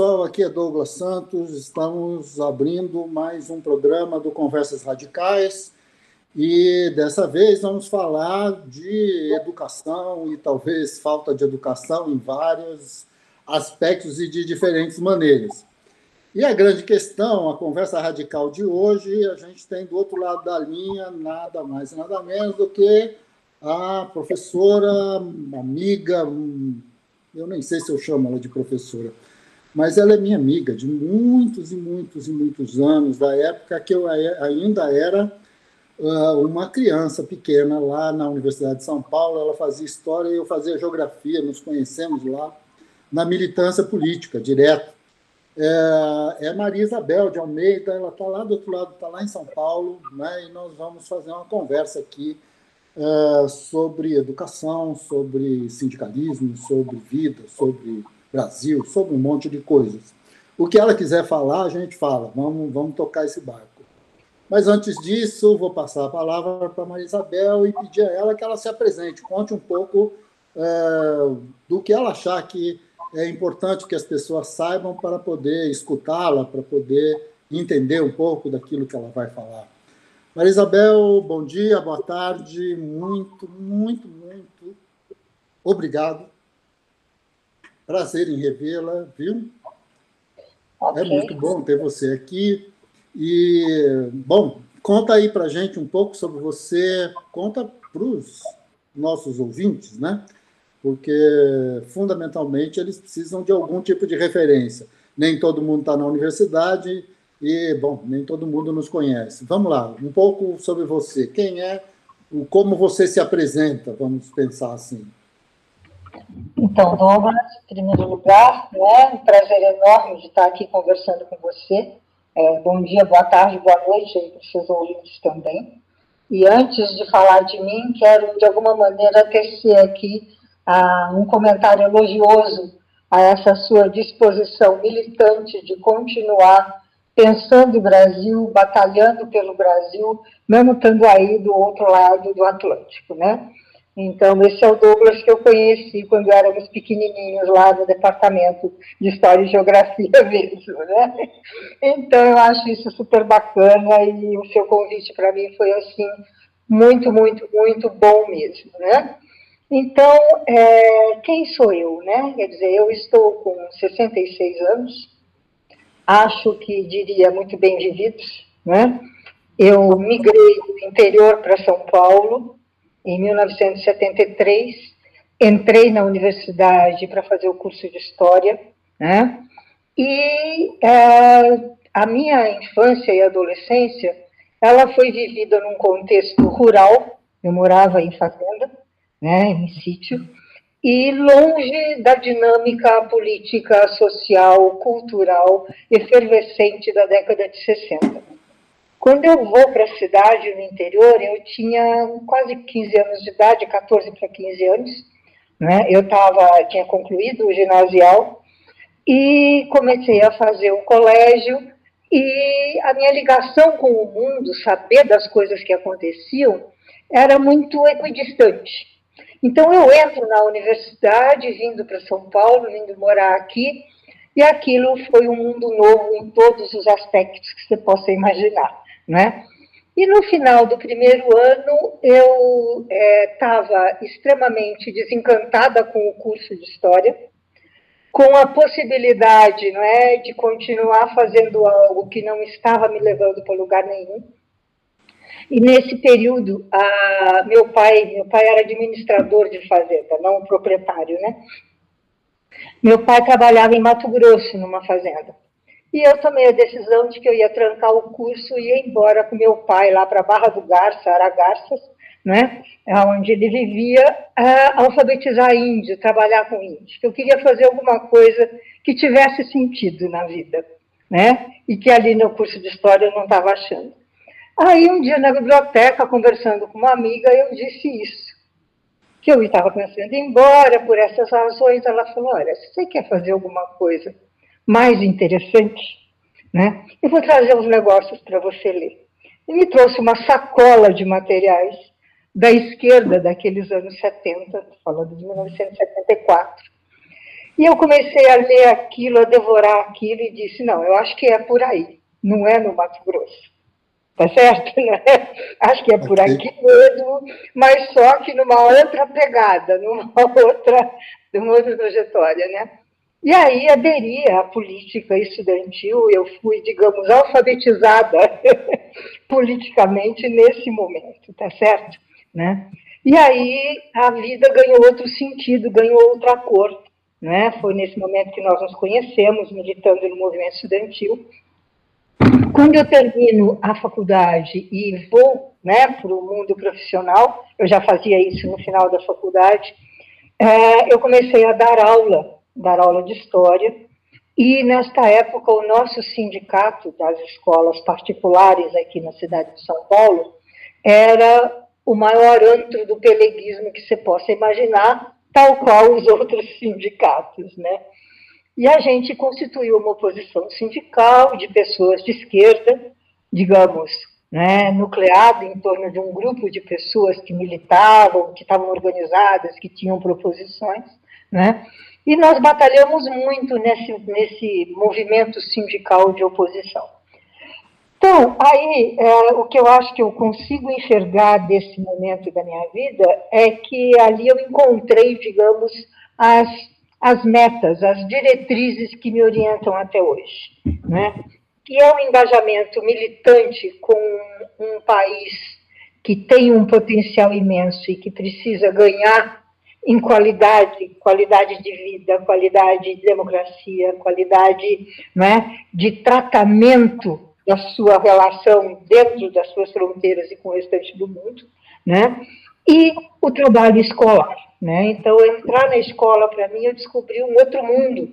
pessoal, aqui é Douglas Santos. Estamos abrindo mais um programa do Conversas Radicais e dessa vez vamos falar de educação e talvez falta de educação em vários aspectos e de diferentes maneiras. E a grande questão, a conversa radical de hoje, a gente tem do outro lado da linha nada mais nada menos do que a professora, amiga, eu nem sei se eu chamo ela de professora, mas ela é minha amiga de muitos e muitos e muitos anos, da época que eu ainda era uh, uma criança pequena lá na Universidade de São Paulo. Ela fazia história e eu fazia geografia, nos conhecemos lá na militância política, direto. É, é Maria Isabel de Almeida, ela está lá do outro lado, está lá em São Paulo, né, e nós vamos fazer uma conversa aqui uh, sobre educação, sobre sindicalismo, sobre vida, sobre Brasil, sobre um monte de coisas. O que ela quiser falar, a gente fala, vamos, vamos tocar esse barco. Mas antes disso, vou passar a palavra para Maria Isabel e pedir a ela que ela se apresente, conte um pouco é, do que ela achar que é importante que as pessoas saibam para poder escutá-la, para poder entender um pouco daquilo que ela vai falar. Maria Isabel, bom dia, boa tarde, muito, muito, muito obrigado Prazer em revê-la, viu? Okay. É muito bom ter você aqui. E, bom, conta aí para gente um pouco sobre você, conta para os nossos ouvintes, né? Porque, fundamentalmente, eles precisam de algum tipo de referência. Nem todo mundo está na universidade e, bom, nem todo mundo nos conhece. Vamos lá, um pouco sobre você. Quem é, como você se apresenta, vamos pensar assim. Então, Douglas, em primeiro lugar, né, um prazer enorme de estar aqui conversando com você. É, bom dia, boa tarde, boa noite aí para os seus ouvintes também. E antes de falar de mim, quero de alguma maneira tecer aqui ah, um comentário elogioso a essa sua disposição militante de continuar pensando o Brasil, batalhando pelo Brasil, mesmo estando aí do outro lado do Atlântico, né? Então, esse é o Douglas que eu conheci quando éramos pequenininhos lá no departamento de História e Geografia mesmo, né? Então, eu acho isso super bacana e o seu convite para mim foi, assim, muito, muito, muito bom mesmo, né? Então, é, quem sou eu, né? Quer dizer, eu estou com 66 anos, acho que diria muito bem vividos, né? Eu migrei do interior para São Paulo, em 1973, entrei na universidade para fazer o curso de História, né? E é, a minha infância e adolescência, ela foi vivida num contexto rural, eu morava em fazenda, né, em sítio, e longe da dinâmica política, social, cultural, efervescente da década de 60. Quando eu vou para a cidade, no interior, eu tinha quase 15 anos de idade, 14 para 15 anos, né? Eu tava, tinha concluído o ginasial e comecei a fazer o colégio e a minha ligação com o mundo, saber das coisas que aconteciam, era muito equidistante. Então eu entro na universidade, vindo para São Paulo, vindo morar aqui, e aquilo foi um mundo novo em todos os aspectos que você possa imaginar né? E no final do primeiro ano, eu estava é, extremamente desencantada com o curso de História, com a possibilidade não é, de continuar fazendo algo que não estava me levando para lugar nenhum. E nesse período, a, meu pai, meu pai era administrador de fazenda, não proprietário, né? Meu pai trabalhava em Mato Grosso, numa fazenda. E eu tomei a decisão de que eu ia trancar o curso e ir embora com meu pai lá para Barra do Garça, Aragarças, né, onde ele vivia, alfabetizar índio, trabalhar com índio. Eu queria fazer alguma coisa que tivesse sentido na vida, né, e que ali no curso de História eu não estava achando. Aí um dia na biblioteca, conversando com uma amiga, eu disse isso, que eu estava pensando em ir embora por essas razões. Ela falou, olha, se você quer fazer alguma coisa mais interessante, né? Eu vou trazer uns negócios para você ler. E me trouxe uma sacola de materiais da esquerda daqueles anos 70, falando de 1974. E eu comecei a ler aquilo, a devorar aquilo e disse: não, eu acho que é por aí, não é no Mato Grosso. Tá certo? Né? Acho que é por aqui mesmo, mas só que numa outra pegada, numa outra, numa outra trajetória, né? E aí aderi à política estudantil, eu fui, digamos, alfabetizada politicamente nesse momento, tá certo? Né? E aí a vida ganhou outro sentido, ganhou outra cor. Né? Foi nesse momento que nós nos conhecemos, militando no movimento estudantil. Quando eu termino a faculdade e vou né, para o mundo profissional, eu já fazia isso no final da faculdade, é, eu comecei a dar aula dar aula de história. E, nesta época, o nosso sindicato das escolas particulares aqui na cidade de São Paulo era o maior antro do peleguismo que você possa imaginar, tal qual os outros sindicatos, né? E a gente constituiu uma oposição sindical de pessoas de esquerda, digamos, né, nucleado em torno de um grupo de pessoas que militavam, que estavam organizadas, que tinham proposições, né? E nós batalhamos muito nesse, nesse movimento sindical de oposição. Então, aí, é, o que eu acho que eu consigo enxergar desse momento da minha vida é que ali eu encontrei, digamos, as, as metas, as diretrizes que me orientam até hoje. Né? Que é um engajamento militante com um país que tem um potencial imenso e que precisa ganhar em qualidade, qualidade de vida, qualidade de democracia, qualidade né, de tratamento da sua relação dentro das suas fronteiras e com o restante do mundo, né? E o trabalho escolar, né? Então, entrar na escola, para mim, eu descobri um outro mundo,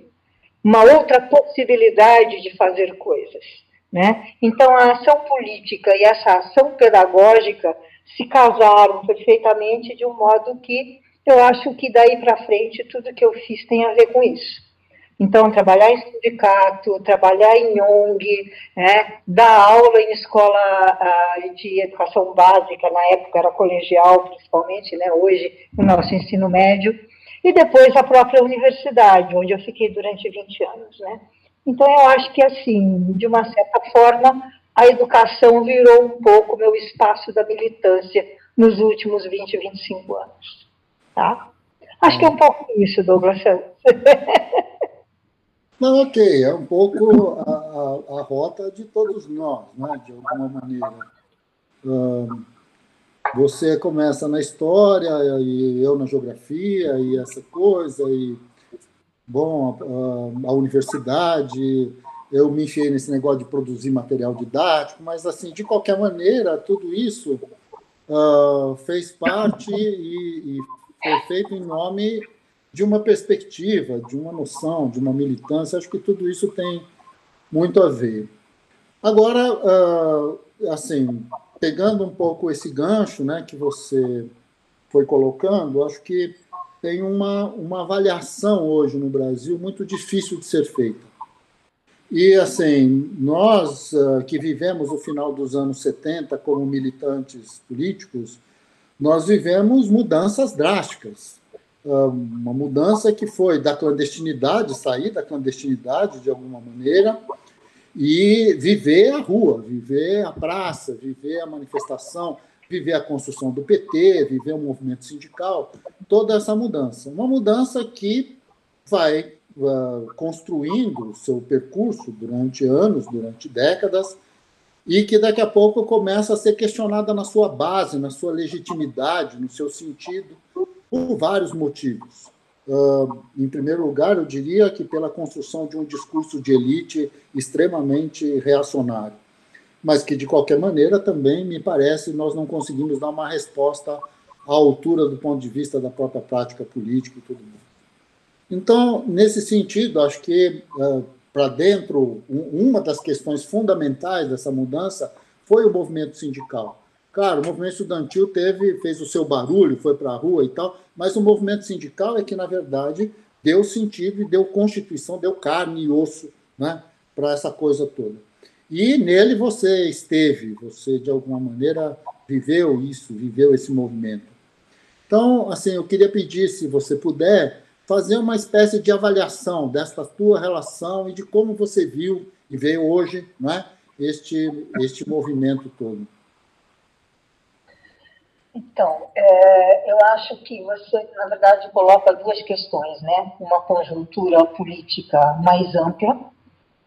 uma outra possibilidade de fazer coisas, né? Então, a ação política e essa ação pedagógica se casaram perfeitamente de um modo que eu acho que daí para frente tudo que eu fiz tem a ver com isso. Então, trabalhar em sindicato, trabalhar em ONG, né, dar aula em escola uh, de educação básica, na época era colegial principalmente, né, hoje o nosso ensino médio, e depois a própria universidade, onde eu fiquei durante 20 anos. Né. Então, eu acho que, assim, de uma certa forma, a educação virou um pouco meu espaço da militância nos últimos 20, 25 anos. Tá? Acho que é um pouco isso, Douglas. Não, ok, é um pouco a, a, a, rota de todos nós, né, de alguma maneira. você começa na história, e eu na geografia, e essa coisa, e, bom, a, a universidade, eu me enfiei nesse negócio de produzir material didático, mas, assim, de qualquer maneira, tudo isso uh, fez parte e, e foi feito em nome de uma perspectiva, de uma noção, de uma militância. Acho que tudo isso tem muito a ver. Agora, ah, assim, pegando um pouco esse gancho né, que você foi colocando, acho que tem uma, uma avaliação hoje no Brasil muito difícil de ser feita. E, assim, nós ah, que vivemos o final dos anos 70 como militantes políticos, nós vivemos mudanças drásticas. Ah, uma mudança que foi da clandestinidade, sair da clandestinidade de alguma maneira, e viver a rua, viver a praça, viver a manifestação, viver a construção do PT, viver o movimento sindical, toda essa mudança. Uma mudança que vai uh, construindo seu percurso durante anos, durante décadas, e que daqui a pouco começa a ser questionada na sua base, na sua legitimidade, no seu sentido, por vários motivos. Uh, em primeiro lugar, eu diria que pela construção de um discurso de elite extremamente reacionário, mas que, de qualquer maneira, também me parece nós não conseguimos dar uma resposta à altura do ponto de vista da própria prática política e tudo mais. Então, nesse sentido, acho que uh, para dentro, uma das questões fundamentais dessa mudança foi o movimento sindical. Claro, o movimento estudantil teve, fez o seu barulho, foi para a rua e tal, mas o movimento sindical é que, na verdade, deu sentido e deu constituição, deu carne e osso né, para essa coisa toda. E nele você esteve, você, de alguma maneira, viveu isso, viveu esse movimento. Então, assim, eu queria pedir, se você puder, fazer uma espécie de avaliação desta tua relação e de como você viu e veio hoje né, este, este movimento todo. Então, é, eu acho que você, na verdade, coloca duas questões, né? Uma conjuntura política mais ampla,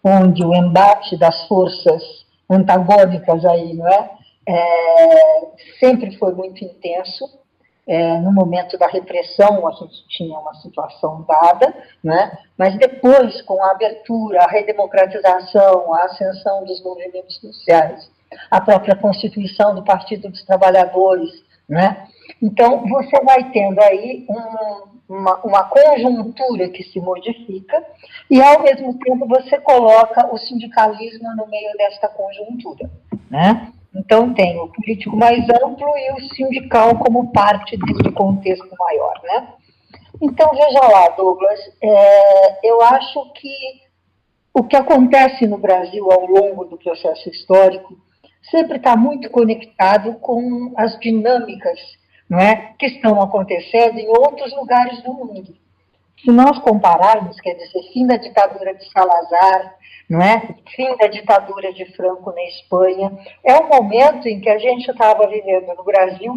onde o embate das forças antagônicas aí, não é? é sempre foi muito intenso. É, no momento da repressão, a gente tinha uma situação dada, né? mas depois, com a abertura, a redemocratização, a ascensão dos movimentos sociais, a própria constituição do Partido dos Trabalhadores, né? Então, você vai tendo aí um, uma, uma, conjuntura que se modifica e, ao mesmo tempo, você coloca o sindicalismo no meio desta conjuntura. Né? Então, tem o político mais amplo e o sindical como parte desse contexto maior. Né? Então, veja lá, Douglas, é, eu acho que o que acontece no Brasil ao longo do processo histórico sempre está muito conectado com as dinâmicas não é, que estão acontecendo em outros lugares do mundo. Se nós compararmos, quer dizer, fim da ditadura de Salazar, não é? fim da ditadura de Franco na Espanha, é o momento em que a gente estava vivendo no Brasil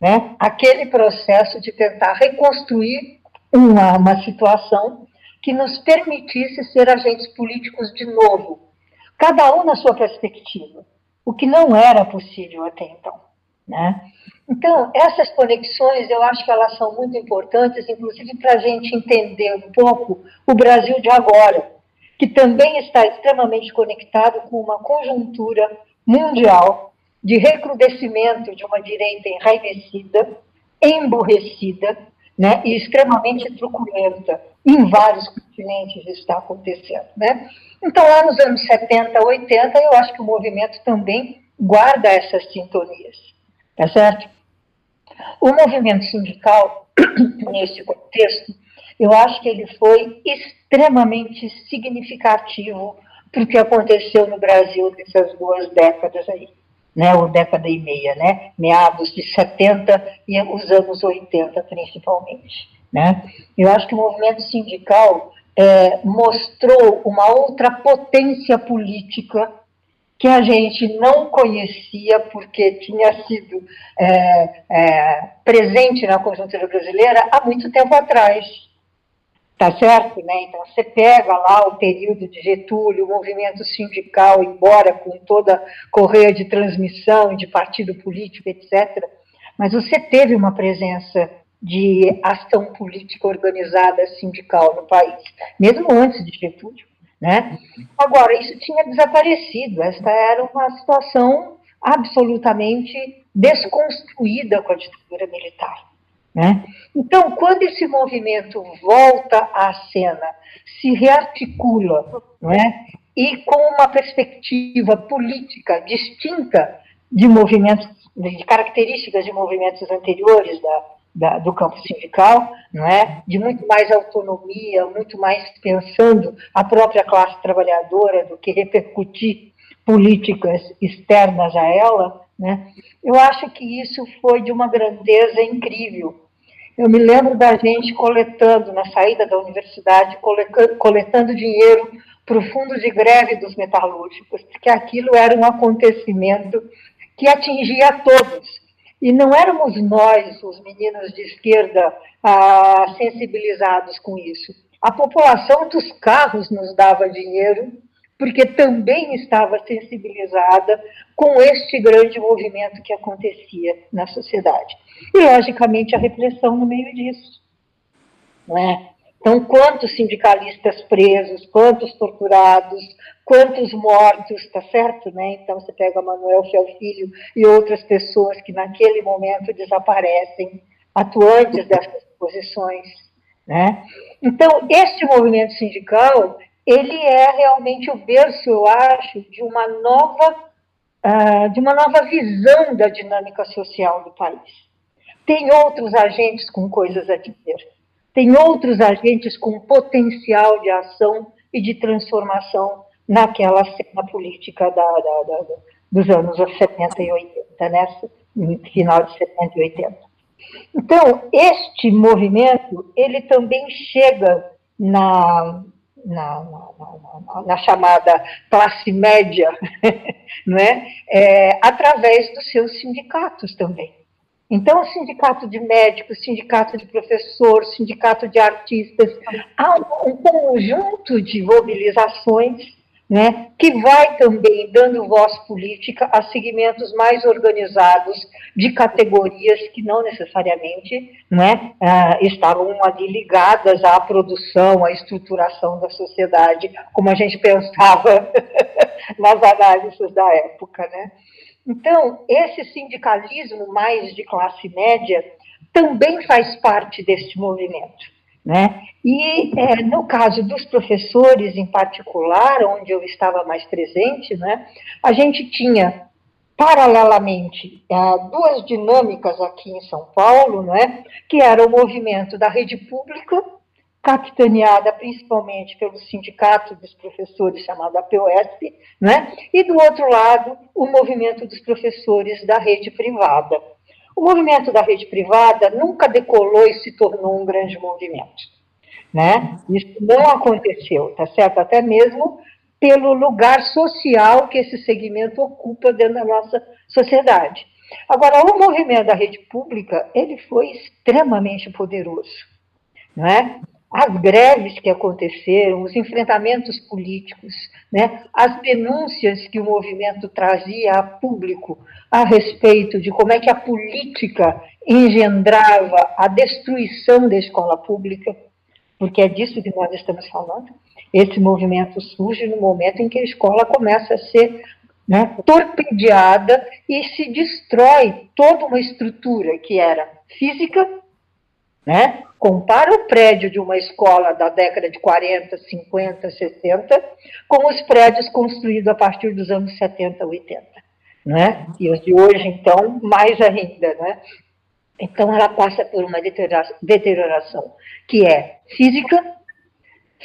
né, aquele processo de tentar reconstruir uma, uma situação que nos permitisse ser agentes políticos de novo, cada um na sua perspectiva o que não era possível até então. Né? Então, essas conexões, eu acho que elas são muito importantes, inclusive para a gente entender um pouco o Brasil de agora, que também está extremamente conectado com uma conjuntura mundial de recrudescimento de uma direita enraivecida, emburrecida né, e extremamente truculenta. Em vários continentes está acontecendo. Né? Então, lá nos anos 70, 80, eu acho que o movimento também guarda essas sintonias, tá certo? O movimento sindical, nesse contexto, eu acho que ele foi extremamente significativo para o que aconteceu no Brasil nessas duas décadas aí, né, ou década e meia, né, meados de 70 e os anos 80 principalmente, né. Eu acho que o movimento sindical é, mostrou uma outra potência política que a gente não conhecia porque tinha sido é, é, presente na conjuntura brasileira há muito tempo atrás. Tá certo? Né? Então, você pega lá o período de Getúlio, o movimento sindical, embora com toda correia de transmissão, de partido político, etc., mas você teve uma presença de ação política organizada sindical no país, mesmo antes de Getúlio. Né? Agora, isso tinha desaparecido, esta era uma situação absolutamente desconstruída com a ditadura militar. Né? Então, quando esse movimento volta à cena, se rearticula não é? e com uma perspectiva política distinta de movimentos, de características de movimentos anteriores da, da, do campo sindical, não é? de muito mais autonomia, muito mais pensando a própria classe trabalhadora do que repercutir políticas externas a ela, né? eu acho que isso foi de uma grandeza incrível. Eu me lembro da gente coletando, na saída da universidade, coletando dinheiro para o fundo de greve dos metalúrgicos, porque aquilo era um acontecimento que atingia todos e não éramos nós, os meninos de esquerda, ah, sensibilizados com isso. A população dos carros nos dava dinheiro, porque também estava sensibilizada com este grande movimento que acontecia na sociedade. E, logicamente, a repressão no meio disso. Não é? Então, quantos sindicalistas presos, quantos torturados, quantos mortos, tá certo, né? Então, você pega Manuel Filho e outras pessoas que naquele momento desaparecem, atuantes dessas posições, né? Então, este movimento sindical, ele é realmente o berço, eu acho, de uma nova, uh, de uma nova visão da dinâmica social do país. Tem outros agentes com coisas a dizer tem outros agentes com potencial de ação e de transformação naquela cena política da, da, da, dos anos 70 e 80, né? final de 70 e 80. Então, este movimento, ele também chega na, na, na, na, chamada classe média, não é? é? através dos seus sindicatos também. Então, o sindicato de médicos, sindicato de professores, sindicato de artistas, há um, um conjunto de mobilizações né, que vai também dando voz política a segmentos mais organizados de categorias que não necessariamente né, uh, estavam ali ligadas à produção, à estruturação da sociedade, como a gente pensava nas análises da época. Né? Então, esse sindicalismo mais de classe média também faz parte deste movimento. Né? E é, no caso dos professores em particular, onde eu estava mais presente, né, a gente tinha paralelamente é, duas dinâmicas aqui em São Paulo, né, que era o movimento da rede pública, capitaneada principalmente pelo sindicato dos professores chamado APOSP, né, e do outro lado o movimento dos professores da rede privada. O movimento da rede privada nunca decolou e se tornou um grande movimento. Né? Isso não aconteceu, tá certo? Até mesmo pelo lugar social que esse segmento ocupa dentro da nossa sociedade. Agora, o movimento da rede pública, ele foi extremamente poderoso, né? As greves que aconteceram, os enfrentamentos políticos, né? as denúncias que o movimento trazia a público a respeito de como é que a política engendrava a destruição da escola pública, porque é disso que nós estamos falando. Esse movimento surge no momento em que a escola começa a ser né, torpedeada e se destrói toda uma estrutura que era física, né? Compara o prédio de uma escola da década de 40, 50, 60 com os prédios construídos a partir dos anos 70, 80. Né? E os de hoje, então, mais ainda. Né? Então, ela passa por uma deterioração que é física,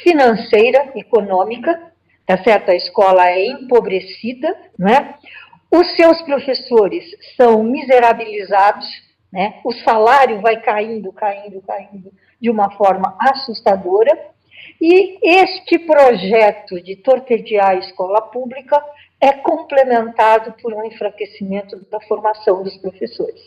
financeira, econômica, tá certo? A escola é empobrecida, né? Os seus professores são miserabilizados, né? O salário vai caindo, caindo, caindo de uma forma assustadora. E este projeto de torpedear a escola pública é complementado por um enfraquecimento da formação dos professores.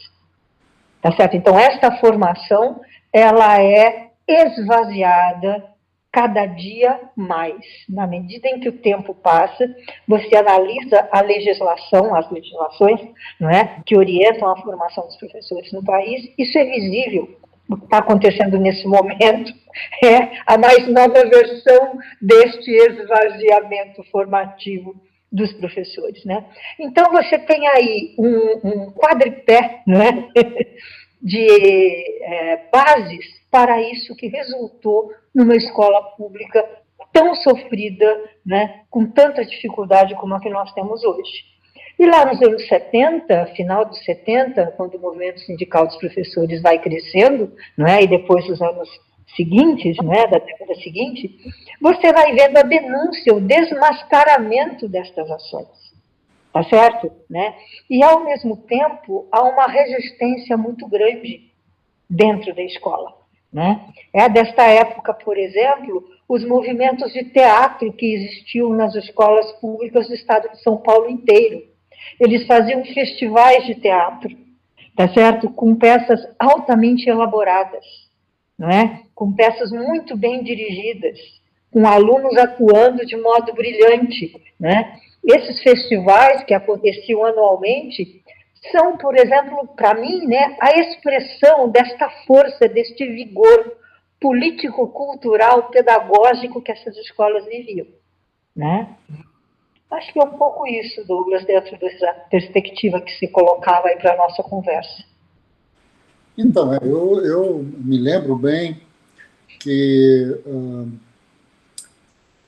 Tá certo? Então, esta formação, ela é esvaziada cada dia mais. Na medida em que o tempo passa, você analisa a legislação, as legislações não é, que orientam a formação dos professores no país, isso é visível. O que está acontecendo nesse momento é a mais nova versão deste esvaziamento formativo dos professores. Né? Então, você tem aí um, um quadripé é? de é, bases para isso que resultou numa escola pública tão sofrida, né, com tanta dificuldade como a que nós temos hoje. E lá nos anos 70, final dos 70, quando o movimento sindical dos professores vai crescendo, né, e depois os anos seguintes, né, da década seguinte, você vai vendo a denúncia, o desmascaramento destas ações. Tá certo? Né? E, ao mesmo tempo, há uma resistência muito grande dentro da escola. Né? É desta época, por exemplo, os movimentos de teatro que existiam nas escolas públicas do estado de São Paulo inteiro. Eles faziam festivais de teatro, tá certo? Com peças altamente elaboradas, não é? Com peças muito bem dirigidas, com alunos atuando de modo brilhante, né? Esses festivais que aconteciam anualmente são, por exemplo, para mim, né, a expressão desta força, deste vigor político, cultural, pedagógico que essas escolas viviam. Né? Acho que é um pouco isso, Douglas, dentro dessa perspectiva que se colocava aí para a nossa conversa. Então, eu, eu me lembro bem que uh,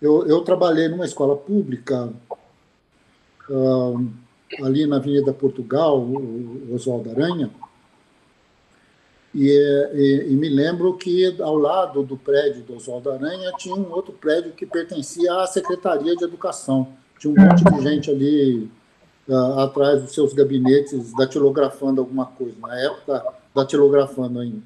eu, eu trabalhei numa escola pública uh, ali na Avenida Portugal, o Oswaldo Aranha, e, e, e, me lembro que ao lado do prédio do Oswaldo Aranha tinha um outro prédio que pertencia à Secretaria de Educação. Tinha um monte de gente ali uh, atrás dos seus gabinetes datilografando alguma coisa. Na época datilografando ainda.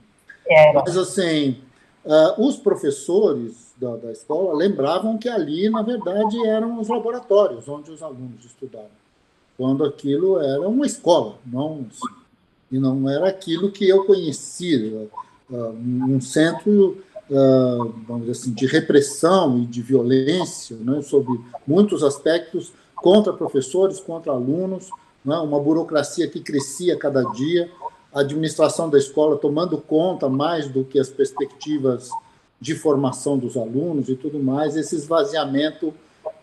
É. Mas, assim, uh, os professores da, da escola lembravam que ali, na verdade, eram os laboratórios onde os alunos estudavam, quando aquilo era uma escola, não, e não era aquilo que eu conhecia, uh, um centro uh, vamos dizer assim, de repressão e de violência, né, sobre muitos aspectos, contra professores, contra alunos, né, uma burocracia que crescia cada dia, a administração da escola tomando conta mais do que as perspectivas de formação dos alunos e tudo mais, esse esvaziamento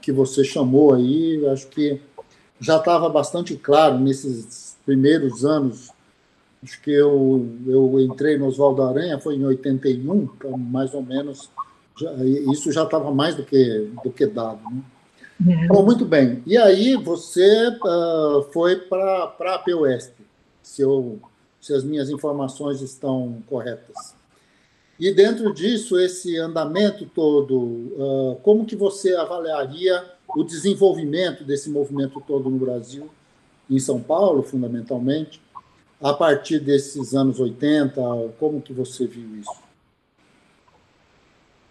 que você chamou aí, acho que já estava bastante claro nesses primeiros anos acho que eu, eu entrei no Oswaldo Aranha, foi em 81, então mais ou menos, já, isso já estava mais do que, do que dado. Né? Uhum. Bom, muito bem. E aí você uh, foi para a PUESP, se, eu, se as minhas informações estão corretas. E dentro disso, esse andamento todo, uh, como que você avaliaria o desenvolvimento desse movimento todo no Brasil, em São Paulo, fundamentalmente, a partir desses anos 80? Como que você viu isso?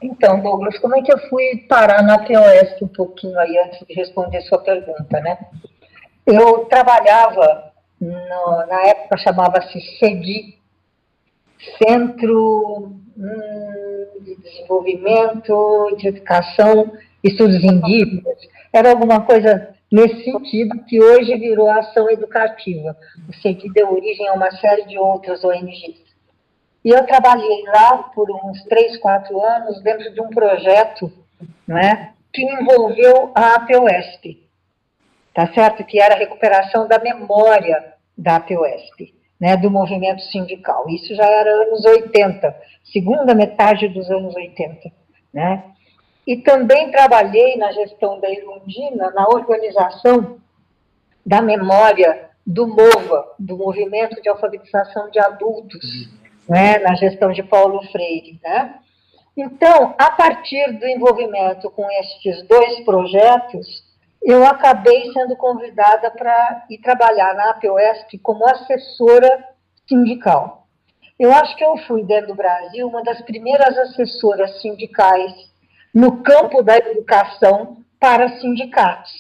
Então, Douglas, como é que eu fui parar na POS um pouquinho aí antes de responder sua pergunta, né? Eu trabalhava, no, na época chamava-se CEDI, Centro hum, de Desenvolvimento de Educação Estudos Indígenas. Era alguma coisa nesse sentido, que hoje virou ação educativa, o que deu origem a uma série de outras ONGs. E eu trabalhei lá por uns três, quatro anos dentro de um projeto né, que envolveu a APOESP, tá certo? Que era a recuperação da memória da APOESP, né, do movimento sindical. Isso já era anos 80, segunda metade dos anos 80, né? E também trabalhei na gestão da Irundina, na organização da memória do MOVA, do Movimento de Alfabetização de Adultos, né, na gestão de Paulo Freire. Né? Então, a partir do envolvimento com estes dois projetos, eu acabei sendo convidada para ir trabalhar na APOESP como assessora sindical. Eu acho que eu fui, dentro do Brasil, uma das primeiras assessoras sindicais no campo da educação para sindicatos.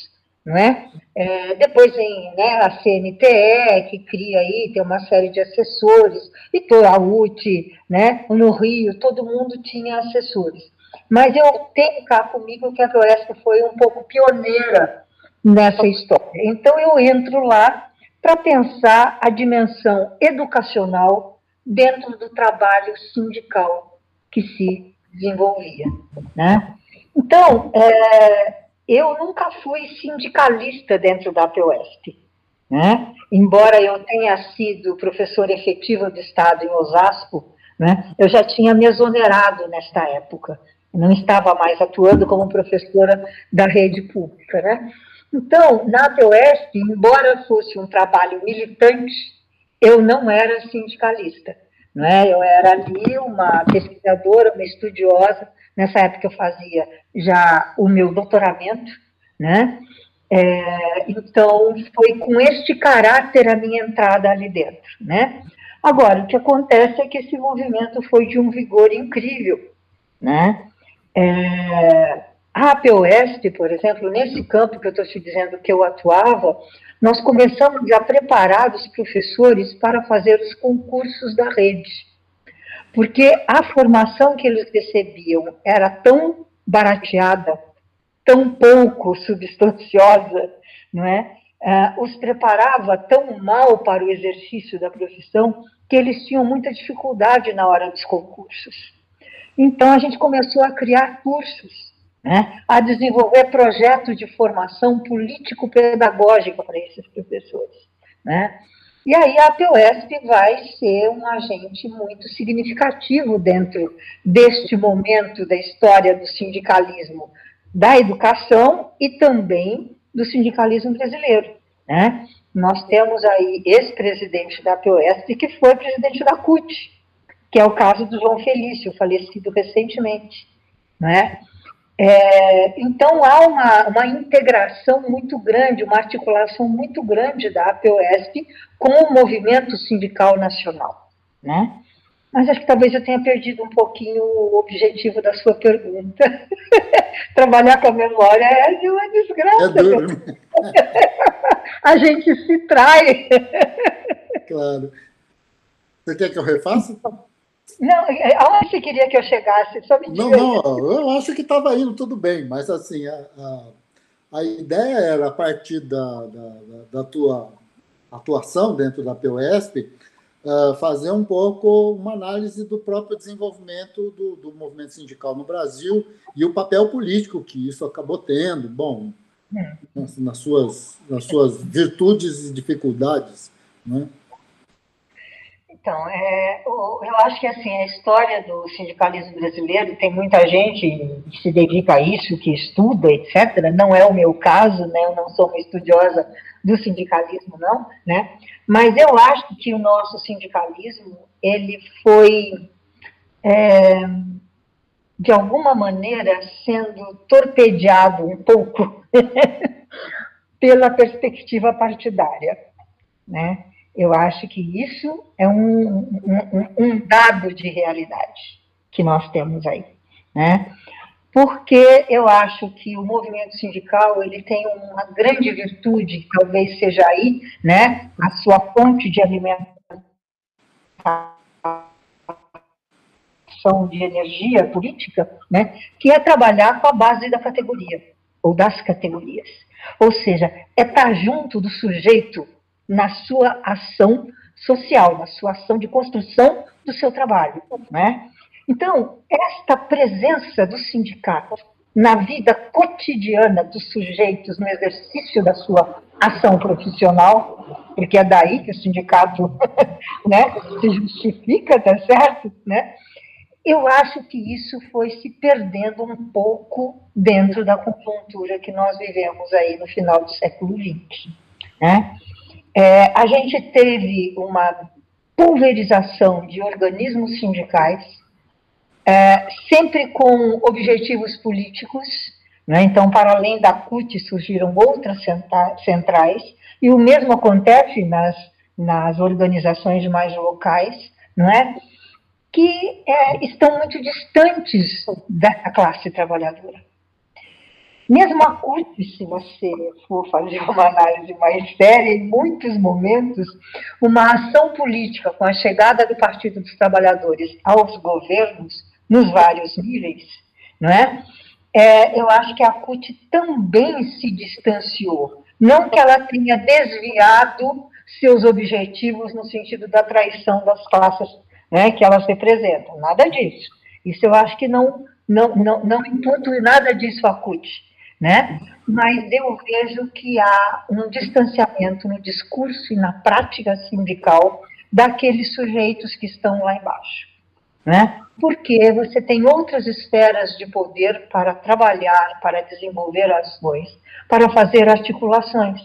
Não é? é depois vem né, a CNTE, que cria aí, tem uma série de assessores, e toda a UT, né, no Rio, todo mundo tinha assessores. Mas eu tenho cá comigo que a Floresta foi um pouco pioneira nessa história. Então eu entro lá para pensar a dimensão educacional dentro do trabalho sindical que se desenvolvia. Né? Então, é, eu nunca fui sindicalista dentro da POSP. Né? Embora eu tenha sido professora efetiva do Estado em Osasco, né, eu já tinha me exonerado nesta época. não estava mais atuando como professora da rede pública. Né? Então, na POSP, embora fosse um trabalho militante, eu não era sindicalista. Né? Eu era ali uma pesquisadora, uma estudiosa. Nessa época eu fazia já o meu doutoramento, né? É, então foi com este caráter a minha entrada ali dentro, né? Agora o que acontece é que esse movimento foi de um vigor incrível, né? É, a APOESP, por exemplo, nesse campo que eu estou te dizendo que eu atuava, nós começamos a preparar os professores para fazer os concursos da rede. Porque a formação que eles recebiam era tão barateada, tão pouco substanciosa, não é? Uh, os preparava tão mal para o exercício da profissão que eles tinham muita dificuldade na hora dos concursos. Então a gente começou a criar cursos né, a desenvolver projetos de formação político-pedagógica para esses professores. Né? E aí a POSP vai ser um agente muito significativo dentro deste momento da história do sindicalismo da educação e também do sindicalismo brasileiro. Né? Nós temos aí ex-presidente da POSP que foi presidente da CUT, que é o caso do João Felício, falecido recentemente. Né? É, então, há uma, uma integração muito grande, uma articulação muito grande da APOESP com o movimento sindical nacional. né? Mas acho que talvez eu tenha perdido um pouquinho o objetivo da sua pergunta. Trabalhar com a memória é de uma desgraça. É duro. a gente se trai. claro. Você quer que eu refaça? Não, aonde você queria que eu chegasse? Só me diga. Não, não, eu acho que estava indo tudo bem, mas assim, a, a, a ideia era, a partir da, da, da tua atuação dentro da POSP, uh, fazer um pouco uma análise do próprio desenvolvimento do, do, movimento sindical no Brasil e o papel político que isso acabou tendo, bom, é. nas, nas suas, nas suas virtudes e dificuldades, né? Então, é, eu acho que assim a história do sindicalismo brasileiro tem muita gente que se dedica a isso, que estuda, etc. Não é o meu caso, né? Eu não sou uma estudiosa do sindicalismo, não, né? Mas eu acho que o nosso sindicalismo ele foi é, de alguma maneira sendo torpedeado um pouco pela perspectiva partidária, né? Eu acho que isso é um, um, um dado de realidade que nós temos aí, né? Porque eu acho que o movimento sindical ele tem uma grande virtude, talvez seja aí, né, a sua fonte de alimentação de energia política, né, que é trabalhar com a base da categoria ou das categorias. Ou seja, é estar junto do sujeito na sua ação social, na sua ação de construção do seu trabalho. Né? Então, esta presença do sindicato na vida cotidiana dos sujeitos, no exercício da sua ação profissional, porque é daí que o sindicato né, se justifica, tá certo? Né? Eu acho que isso foi se perdendo um pouco dentro da conjuntura que nós vivemos aí no final do século XX. Né? É, a gente teve uma pulverização de organismos sindicais, é, sempre com objetivos políticos, né? então, para além da CUT, surgiram outras centrais, e o mesmo acontece nas, nas organizações mais locais, não é? que é, estão muito distantes da classe trabalhadora. Mesmo a CUT, se for fazer uma análise mais séria, em muitos momentos, uma ação política com a chegada do Partido dos Trabalhadores aos governos, nos vários níveis, não é? é eu acho que a CUT também se distanciou. Não que ela tenha desviado seus objetivos no sentido da traição das classes né, que elas representam, nada disso. Isso eu acho que não, não, não, não imputo nada disso à CUT né? Mas eu vejo que há um distanciamento no discurso e na prática sindical daqueles sujeitos que estão lá embaixo, né? Porque você tem outras esferas de poder para trabalhar, para desenvolver ações, para fazer articulações,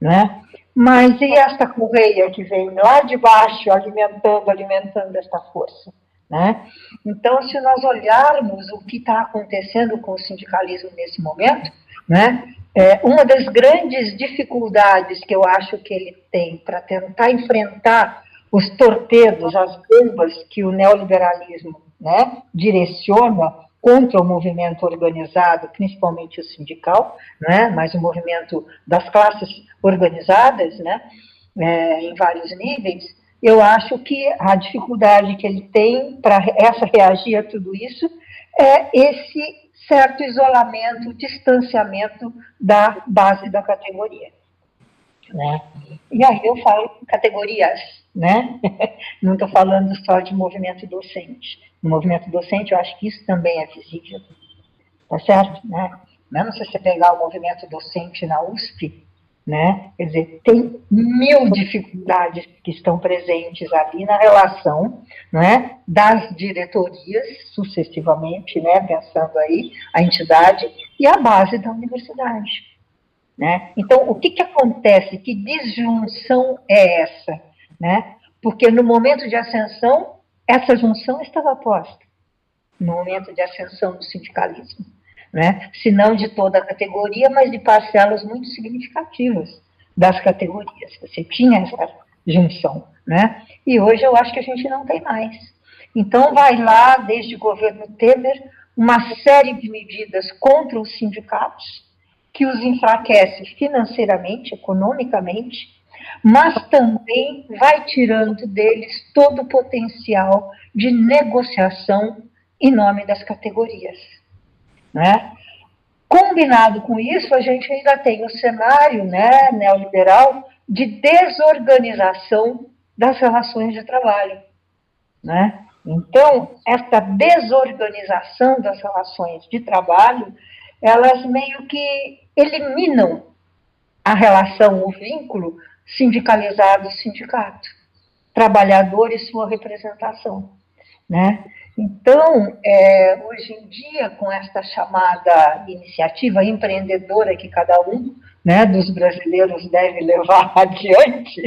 né? Mas e esta correia que vem lá de baixo, alimentando, alimentando esta força? Né? Então, se nós olharmos o que está acontecendo com o sindicalismo nesse momento, né, é, uma das grandes dificuldades que eu acho que ele tem para tentar enfrentar os torpedos, as bombas que o neoliberalismo né, direciona contra o movimento organizado, principalmente o sindical, né, mas o movimento das classes organizadas, né, é, em vários níveis, eu acho que a dificuldade que ele tem para essa reagir a tudo isso é esse certo isolamento, distanciamento da base da categoria. Né? E aí eu falo categorias, né? Não estou falando só de movimento docente. No movimento docente, eu acho que isso também é visível, tá certo? Né? Mesmo se você pegar o movimento docente na USP, né? Quer dizer, tem mil dificuldades que estão presentes ali na relação, né, das diretorias sucessivamente, né, pensando aí a entidade e a base da universidade, né? Então, o que que acontece? Que disjunção é essa, né? Porque no momento de ascensão essa junção estava posta, no momento de ascensão do sindicalismo né? se não de toda a categoria, mas de parcelas muito significativas das categorias. Você tinha essa junção, né? E hoje eu acho que a gente não tem mais. Então vai lá, desde o governo Temer, uma série de medidas contra os sindicatos, que os enfraquece financeiramente, economicamente, mas também vai tirando deles todo o potencial de negociação em nome das categorias. Né? Combinado com isso, a gente ainda tem o cenário né, neoliberal de desorganização das relações de trabalho. Né? Então, essa desorganização das relações de trabalho, elas meio que eliminam a relação, o vínculo sindicalizado-sindicato, trabalhador e sua representação. Né? Então, é, hoje em dia, com esta chamada iniciativa empreendedora que cada um né, dos brasileiros deve levar adiante,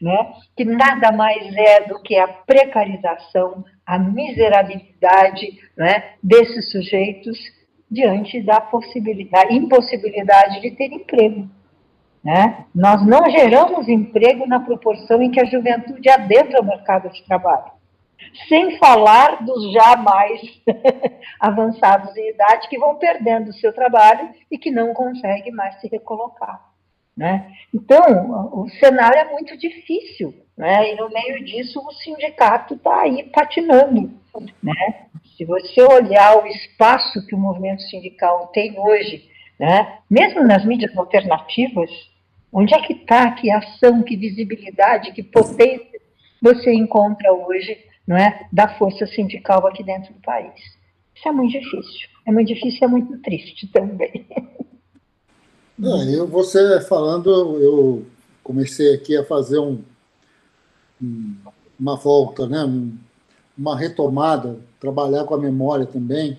né, que nada mais é do que a precarização, a miserabilidade né, desses sujeitos diante da possibilidade, impossibilidade de ter emprego. Né? Nós não geramos emprego na proporção em que a juventude adentra o mercado de trabalho sem falar dos já mais avançados em idade que vão perdendo o seu trabalho e que não conseguem mais se recolocar. Né? Então, o cenário é muito difícil, né? e no meio disso o sindicato está aí patinando. Né? Se você olhar o espaço que o movimento sindical tem hoje, né? mesmo nas mídias alternativas, onde é que está, que ação, que visibilidade, que potência você encontra hoje não é, da força sindical aqui dentro do país. Isso é muito difícil. É muito difícil e é muito triste também. Eu, você falando, eu comecei aqui a fazer um, uma volta, né, uma retomada, trabalhar com a memória também.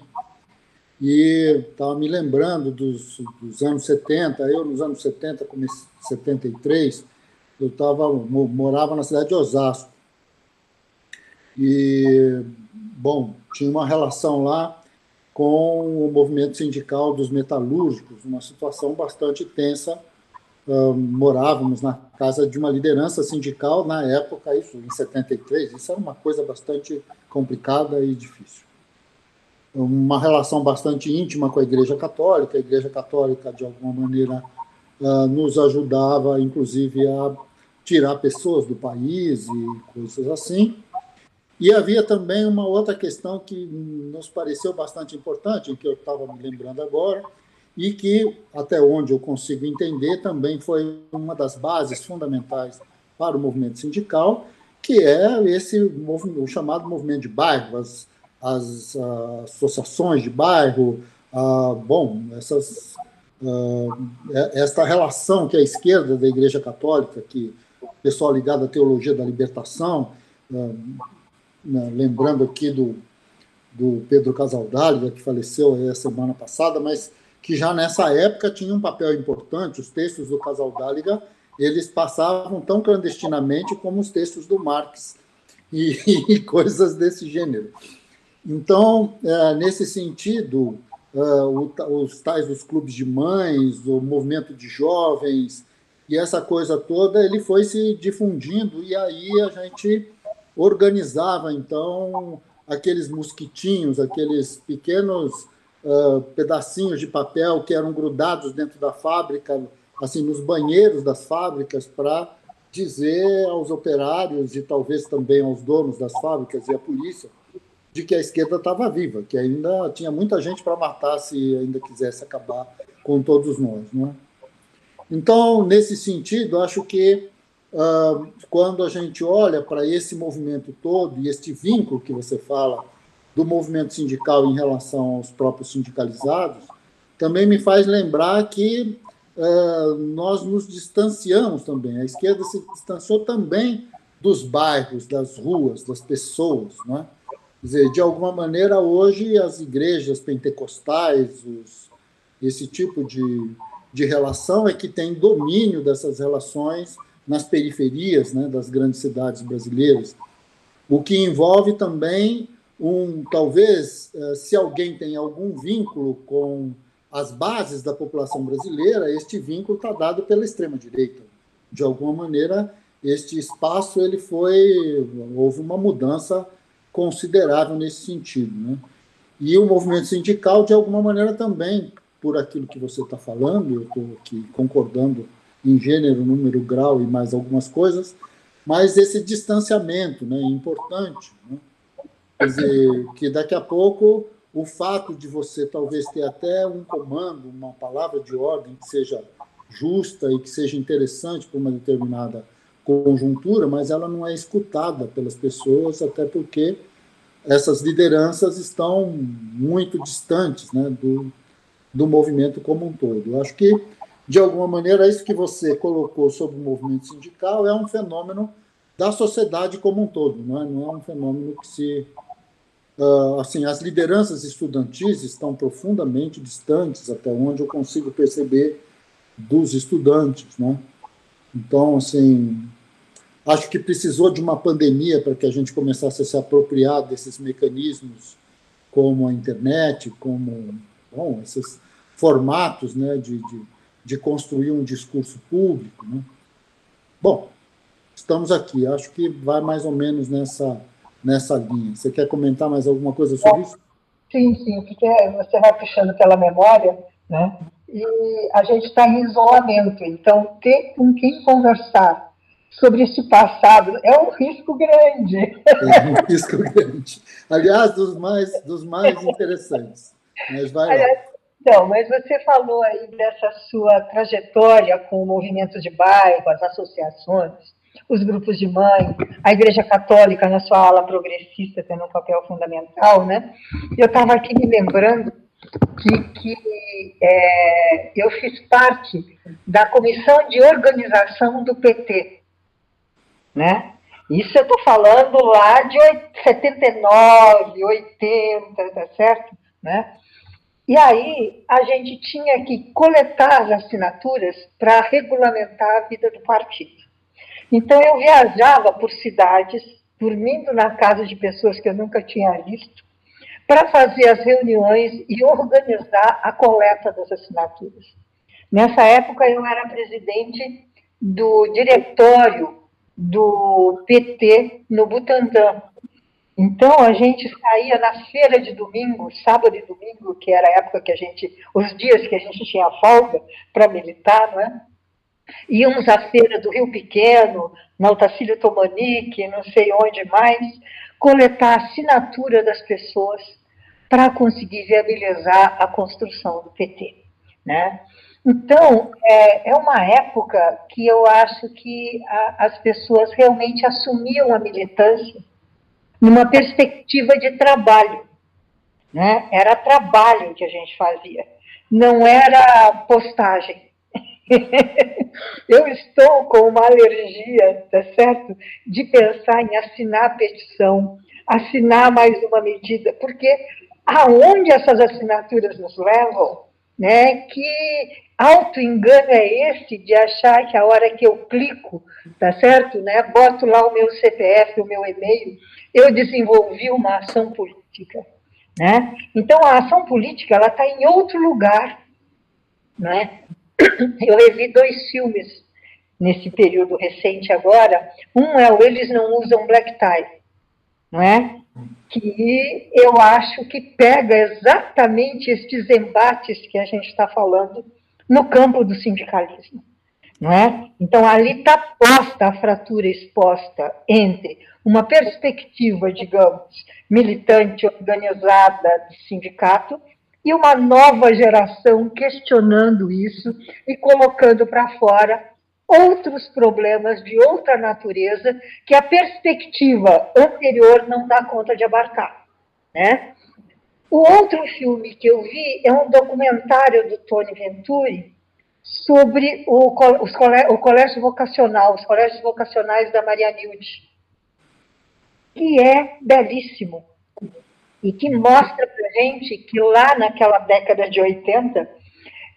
E estava me lembrando dos, dos, anos 70. Eu, nos anos 70, comecei 73, eu tava, morava na cidade de Osasco. E, bom, tinha uma relação lá com o movimento sindical dos metalúrgicos, uma situação bastante tensa. Uh, morávamos na casa de uma liderança sindical na época, isso em 73, isso era uma coisa bastante complicada e difícil. Uma relação bastante íntima com a Igreja Católica, a Igreja Católica, de alguma maneira, uh, nos ajudava, inclusive, a tirar pessoas do país e coisas assim. E havia também uma outra questão que nos pareceu bastante importante, que eu estava me lembrando agora, e que, até onde eu consigo entender, também foi uma das bases fundamentais para o movimento sindical, que é esse o chamado movimento de bairro, as, as uh, associações de bairro, uh, bom, essas, uh, esta relação que a esquerda da Igreja Católica, que o pessoal ligado à teologia da libertação, né, lembrando aqui do, do Pedro Casaldáliga, que faleceu a semana passada, mas que já nessa época tinha um papel importante. Os textos do Casaldáliga eles passavam tão clandestinamente como os textos do Marx e, e coisas desse gênero. Então, é, nesse sentido, é, os tais dos clubes de mães, o movimento de jovens e essa coisa toda, ele foi se difundindo e aí a gente organizava então aqueles mosquitinhos, aqueles pequenos uh, pedacinhos de papel que eram grudados dentro da fábrica, assim nos banheiros das fábricas para dizer aos operários e talvez também aos donos das fábricas e à polícia de que a esquerda estava viva, que ainda tinha muita gente para matar se ainda quisesse acabar com todos nós, não é? Então, nesse sentido, acho que quando a gente olha para esse movimento todo e este vínculo que você fala do movimento sindical em relação aos próprios sindicalizados, também me faz lembrar que nós nos distanciamos também. A esquerda se distanciou também dos bairros, das ruas, das pessoas, não é? Quer dizer, de alguma maneira, hoje, as igrejas pentecostais, os, esse tipo de, de relação é que tem domínio dessas relações nas periferias né, das grandes cidades brasileiras, o que envolve também um, talvez, eh, se alguém tem algum vínculo com as bases da população brasileira, este vínculo está dado pela extrema-direita. De alguma maneira, este espaço ele foi houve uma mudança considerável nesse sentido, né? E o movimento sindical, de alguma maneira, também, por aquilo que você está falando, eu estou aqui concordando em gênero, número, grau e mais algumas coisas, mas esse distanciamento né, é importante. Né? Quer dizer, que daqui a pouco o fato de você talvez ter até um comando, uma palavra de ordem que seja justa e que seja interessante para uma determinada conjuntura, mas ela não é escutada pelas pessoas, até porque essas lideranças estão muito distantes né, do, do movimento como um todo. Eu acho que, de alguma maneira, isso que você colocou sobre o movimento sindical é um fenômeno da sociedade como um todo, não é, não é um fenômeno que se. Uh, assim, as lideranças estudantis estão profundamente distantes, até onde eu consigo perceber, dos estudantes. Né? Então, assim, Acho que precisou de uma pandemia para que a gente começasse a se apropriar desses mecanismos, como a internet, como bom, esses formatos né, de, de, de construir um discurso público. Né? Bom, estamos aqui. Acho que vai mais ou menos nessa, nessa linha. Você quer comentar mais alguma coisa sobre isso? Sim, sim, porque você vai puxando pela memória, né? E a gente está em isolamento, então ter com quem conversar sobre esse passado é um risco grande. É um risco grande. Aliás, dos mais, dos mais interessantes. Mas vai lá. Então, mas você falou aí dessa sua trajetória com o movimento de bairro, as associações, os grupos de mãe, a Igreja Católica na sua ala progressista tendo um papel fundamental, né? Eu estava aqui me lembrando que, que é, eu fiz parte da comissão de organização do PT, né? Isso eu estou falando lá de 79, 80, tá certo? Né? E aí a gente tinha que coletar as assinaturas para regulamentar a vida do partido. Então eu viajava por cidades, dormindo na casa de pessoas que eu nunca tinha visto, para fazer as reuniões e organizar a coleta das assinaturas. Nessa época eu era presidente do diretório do PT no Butantã. Então a gente saía na feira de domingo, sábado e domingo, que era a época que a gente, os dias que a gente tinha folga para militar, não é? Íamos à feira do Rio Pequeno, na Altacílio Tomanique, não sei onde mais, coletar a assinatura das pessoas para conseguir viabilizar a construção do PT, né? Então, é, é uma época que eu acho que a, as pessoas realmente assumiam a militância numa perspectiva de trabalho. Né? Era trabalho que a gente fazia, não era postagem. eu estou com uma alergia, tá certo? De pensar em assinar a petição, assinar mais uma medida, porque aonde essas assinaturas nos levam, né? Que auto-engano é esse de achar que a hora que eu clico, tá certo? Né, boto lá o meu CPF, o meu e-mail, eu desenvolvi uma ação política. Né? Então, a ação política ela está em outro lugar. Né? Eu revi dois filmes nesse período recente agora. Um é o Eles Não Usam Black Tie, não é? que eu acho que pega exatamente estes embates que a gente está falando no campo do sindicalismo. Não é? Então, ali está posta a fratura exposta entre uma perspectiva, digamos, militante, organizada de sindicato, e uma nova geração questionando isso e colocando para fora outros problemas de outra natureza que a perspectiva anterior não dá conta de abarcar. Né? O outro filme que eu vi é um documentário do Tony Venturi sobre o, os, o colégio vocacional, os colégios vocacionais da Maria Nilde, que é belíssimo e que mostra para gente que lá naquela década de 80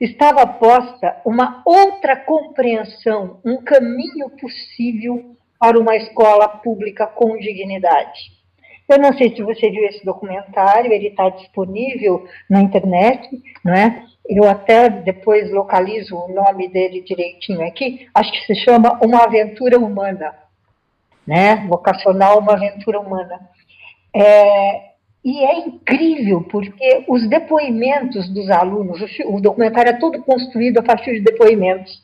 estava posta uma outra compreensão, um caminho possível para uma escola pública com dignidade. Eu não sei se você viu esse documentário, ele está disponível na internet, não é? Eu até depois localizo o nome dele direitinho aqui, acho que se chama Uma Aventura Humana, né? Vocacional Uma Aventura Humana. É, e é incrível, porque os depoimentos dos alunos, o documentário é todo construído a partir de depoimentos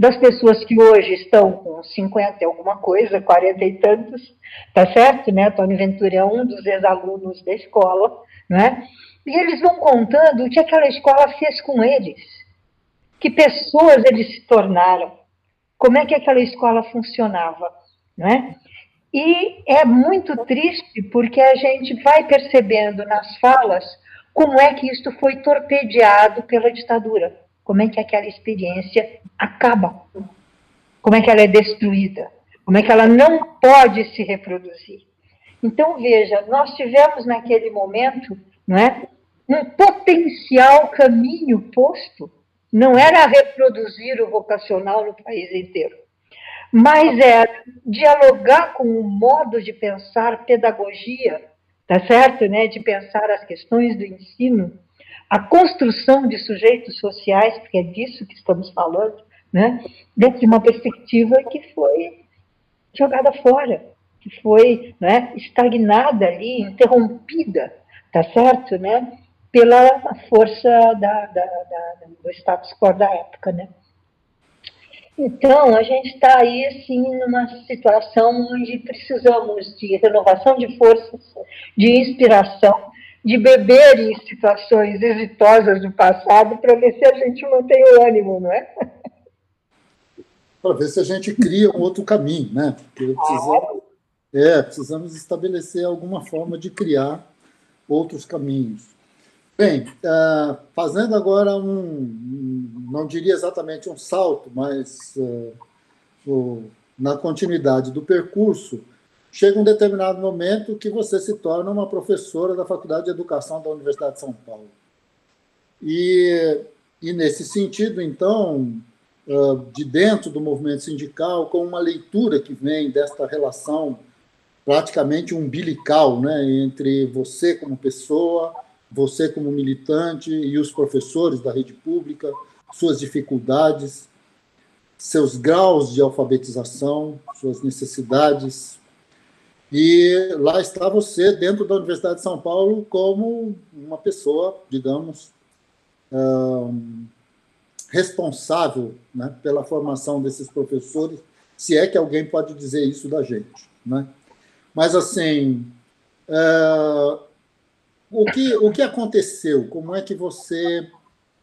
das pessoas que hoje estão com 50 e alguma coisa, 40 e tantos, tá certo, né? Tony Ventura é um dos ex-alunos da escola, né? E eles vão contando o que aquela escola fez com eles, que pessoas eles se tornaram, como é que aquela escola funcionava, né? E é muito triste porque a gente vai percebendo nas falas como é que isto foi torpedeado pela ditadura, como é que aquela experiência acaba, como é que ela é destruída, como é que ela não pode se reproduzir. Então, veja, nós tivemos naquele momento não é, um potencial caminho posto, não era reproduzir o vocacional no país inteiro mas é dialogar com o modo de pensar pedagogia, tá certo, né? De pensar as questões do ensino, a construção de sujeitos sociais, porque é disso que estamos falando, né? Dentro de uma perspectiva que foi jogada fora, que foi né, estagnada ali, interrompida, tá certo, né? Pela força da, da, da, do status quo da época, né? Então, a gente está aí, assim, numa situação onde precisamos de renovação de forças, de inspiração, de beber em situações exitosas do passado para ver se a gente mantém o ânimo, não é? Para ver se a gente cria um outro caminho, né? É, precisamos estabelecer alguma forma de criar outros caminhos. Bem, uh, fazendo agora um, não diria exatamente um salto, mas o, na continuidade do percurso, chega um determinado momento que você se torna uma professora da Faculdade de Educação da Universidade de São Paulo. E, e nesse sentido, então, uh, de dentro do movimento sindical, com uma leitura que vem desta relação praticamente umbilical né, entre você como pessoa você como militante e os professores da rede pública, suas dificuldades, seus graus de alfabetização, suas necessidades. E lá está você, dentro da Universidade de São Paulo, como uma pessoa, digamos, responsável né, pela formação desses professores, se é que alguém pode dizer isso da gente. Né? Mas, assim, o que, o que aconteceu? Como é que você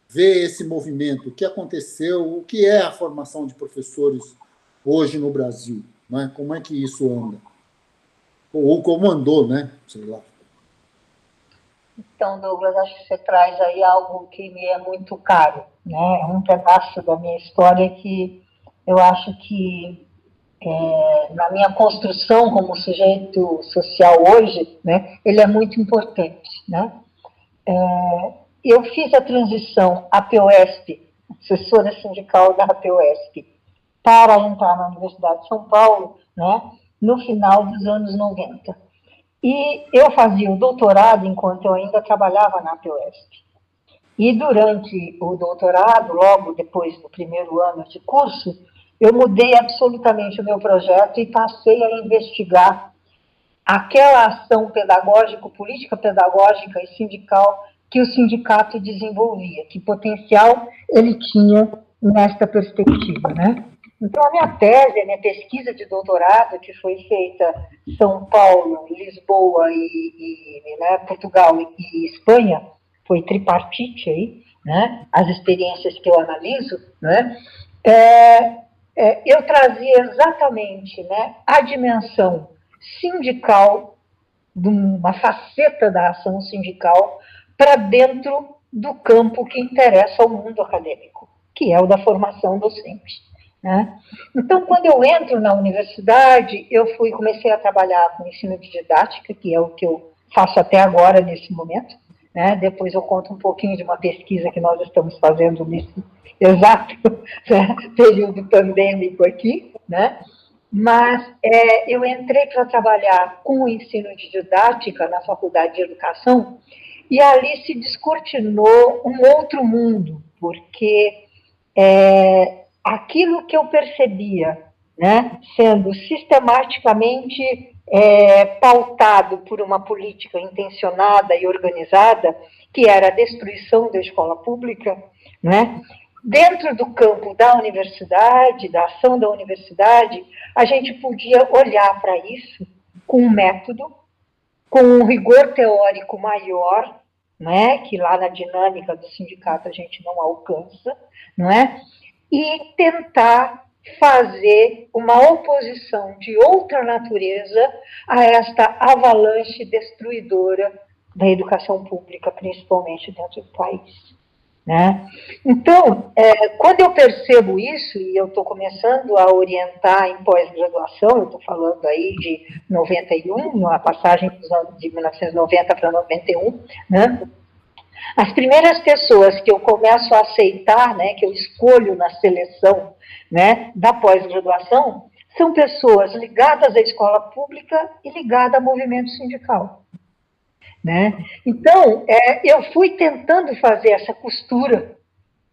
vê esse movimento? O que aconteceu? O que é a formação de professores hoje no Brasil? Né? Como é que isso anda? Ou como andou, né? Sei lá. Então, Douglas, acho que você traz aí algo que me é muito caro, né? É um pedaço da minha história que eu acho que é, na minha construção como sujeito social hoje, né, ele é muito importante. Né? É, eu fiz a transição APOESP, assessora sindical da APOESP, para entrar na Universidade de São Paulo né, no final dos anos 90. E eu fazia o doutorado enquanto eu ainda trabalhava na APOESP. E durante o doutorado, logo depois do primeiro ano de curso, eu mudei absolutamente o meu projeto e passei a investigar aquela ação pedagógica, política pedagógica e sindical que o sindicato desenvolvia, que potencial ele tinha nesta perspectiva, né? Então, a minha tese, a minha pesquisa de doutorado, que foi feita São Paulo, Lisboa e, e né, Portugal e, e Espanha, foi tripartite aí, né? As experiências que eu analiso, né? É, é, eu trazia exatamente né, a dimensão sindical, de uma faceta da ação sindical, para dentro do campo que interessa ao mundo acadêmico, que é o da formação docente. Né? Então, quando eu entro na universidade, eu fui comecei a trabalhar com ensino de didática, que é o que eu faço até agora nesse momento. Né? Depois eu conto um pouquinho de uma pesquisa que nós estamos fazendo nesse exato né, período pandêmico aqui, né? mas é, eu entrei para trabalhar com o ensino de didática na Faculdade de Educação e ali se descortinou um outro mundo, porque é, aquilo que eu percebia, né, sendo sistematicamente é, pautado por uma política intencionada e organizada, que era a destruição da escola pública, né, dentro do campo da universidade, da ação da universidade, a gente podia olhar para isso com um método, com um rigor teórico maior, né, que lá na dinâmica do sindicato a gente não alcança, não é? E tentar fazer uma oposição de outra natureza a esta avalanche destruidora da educação pública, principalmente dentro do país. Né? Então, é, quando eu percebo isso, e eu estou começando a orientar em pós-graduação, eu estou falando aí de 91, a passagem de 1990 para 91, né? As primeiras pessoas que eu começo a aceitar, né, que eu escolho na seleção né, da pós-graduação, são pessoas ligadas à escola pública e ligadas ao movimento sindical. Né? Então, é, eu fui tentando fazer essa costura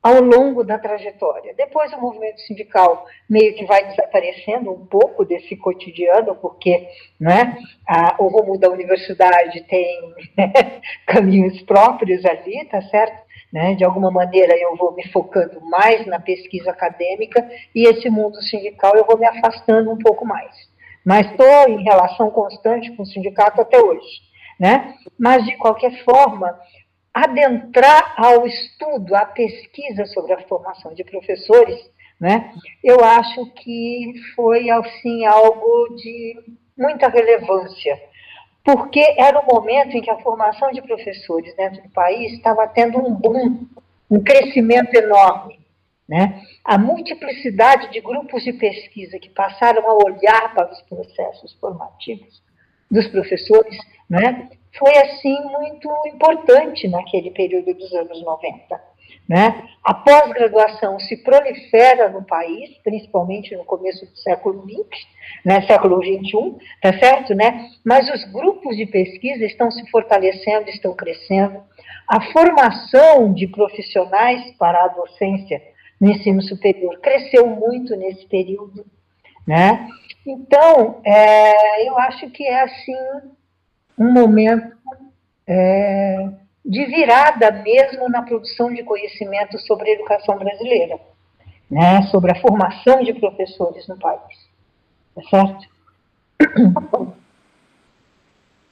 ao longo da trajetória. Depois o movimento sindical meio que vai desaparecendo um pouco desse cotidiano, porque né, a, o rumo da universidade tem caminhos próprios ali, tá certo? Né? De alguma maneira eu vou me focando mais na pesquisa acadêmica e esse mundo sindical eu vou me afastando um pouco mais. Mas estou em relação constante com o sindicato até hoje. Né? Mas, de qualquer forma, adentrar ao estudo, à pesquisa sobre a formação de professores, né, eu acho que foi, assim, algo de muita relevância, porque era o momento em que a formação de professores dentro do país estava tendo um boom, um crescimento enorme. Né? A multiplicidade de grupos de pesquisa que passaram a olhar para os processos formativos dos professores, né, foi assim muito importante naquele período dos anos 90. Né? A pós-graduação se prolifera no país, principalmente no começo do século XX, né, século XXI, tá certo, né? Mas os grupos de pesquisa estão se fortalecendo, estão crescendo. A formação de profissionais para a docência no ensino superior cresceu muito nesse período, né? Então, é, eu acho que é assim um momento é, de virada mesmo na produção de conhecimento sobre a educação brasileira, né, sobre a formação de professores no país. Tá certo?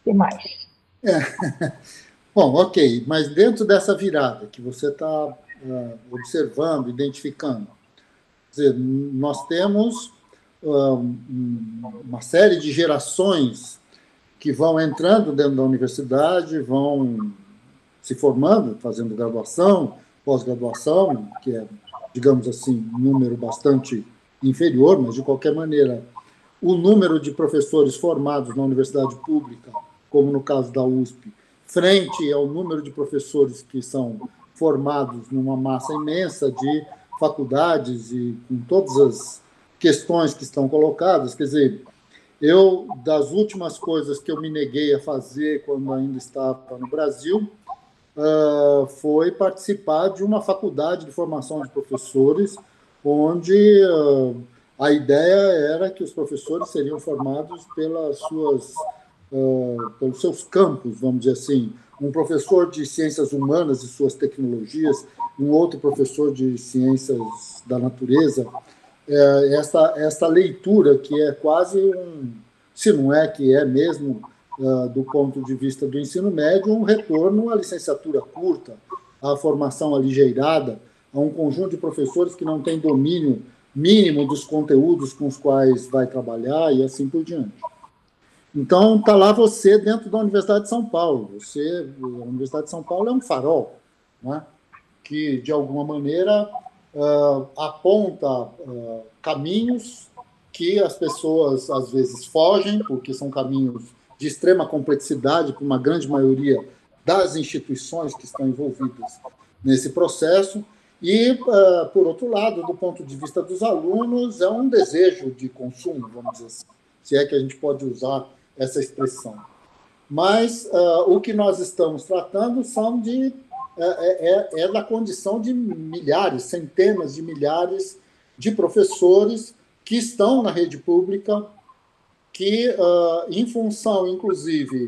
E mais? É. Bom, ok, mas dentro dessa virada que você está uh, é, observando, identificando, dizer, nós temos uma série de gerações que vão entrando dentro da universidade, vão se formando, fazendo graduação, pós-graduação, que é, digamos assim, um número bastante inferior, mas de qualquer maneira, o número de professores formados na universidade pública, como no caso da USP, frente ao número de professores que são formados numa massa imensa de faculdades e com todas as questões que estão colocadas, quer dizer, eu, das últimas coisas que eu me neguei a fazer quando ainda estava no Brasil, uh, foi participar de uma faculdade de formação de professores, onde uh, a ideia era que os professores seriam formados pelas suas, uh, pelos seus campos, vamos dizer assim. Um professor de ciências humanas e suas tecnologias, um outro professor de ciências da natureza, é, essa, essa leitura que é quase um, se não é que é mesmo, uh, do ponto de vista do ensino médio, um retorno à licenciatura curta, à formação aligeirada, a um conjunto de professores que não tem domínio mínimo dos conteúdos com os quais vai trabalhar e assim por diante. Então, está lá você dentro da Universidade de São Paulo. Você, a Universidade de São Paulo é um farol, né? que, de alguma maneira, uh, aponta uh, caminhos que as pessoas às vezes fogem, porque são caminhos de extrema complexidade para uma grande maioria das instituições que estão envolvidas nesse processo, E, uh, por outro lado, do ponto de vista dos alunos, é um desejo de consumo, vamos dizer assim, se é que a gente pode usar essa expressão. Mas uh, o que nós estamos tratando são de é, é, é, é, condição de milhares, centenas de milhares de professores que estão na rede pública, que, uh, em função, inclusive,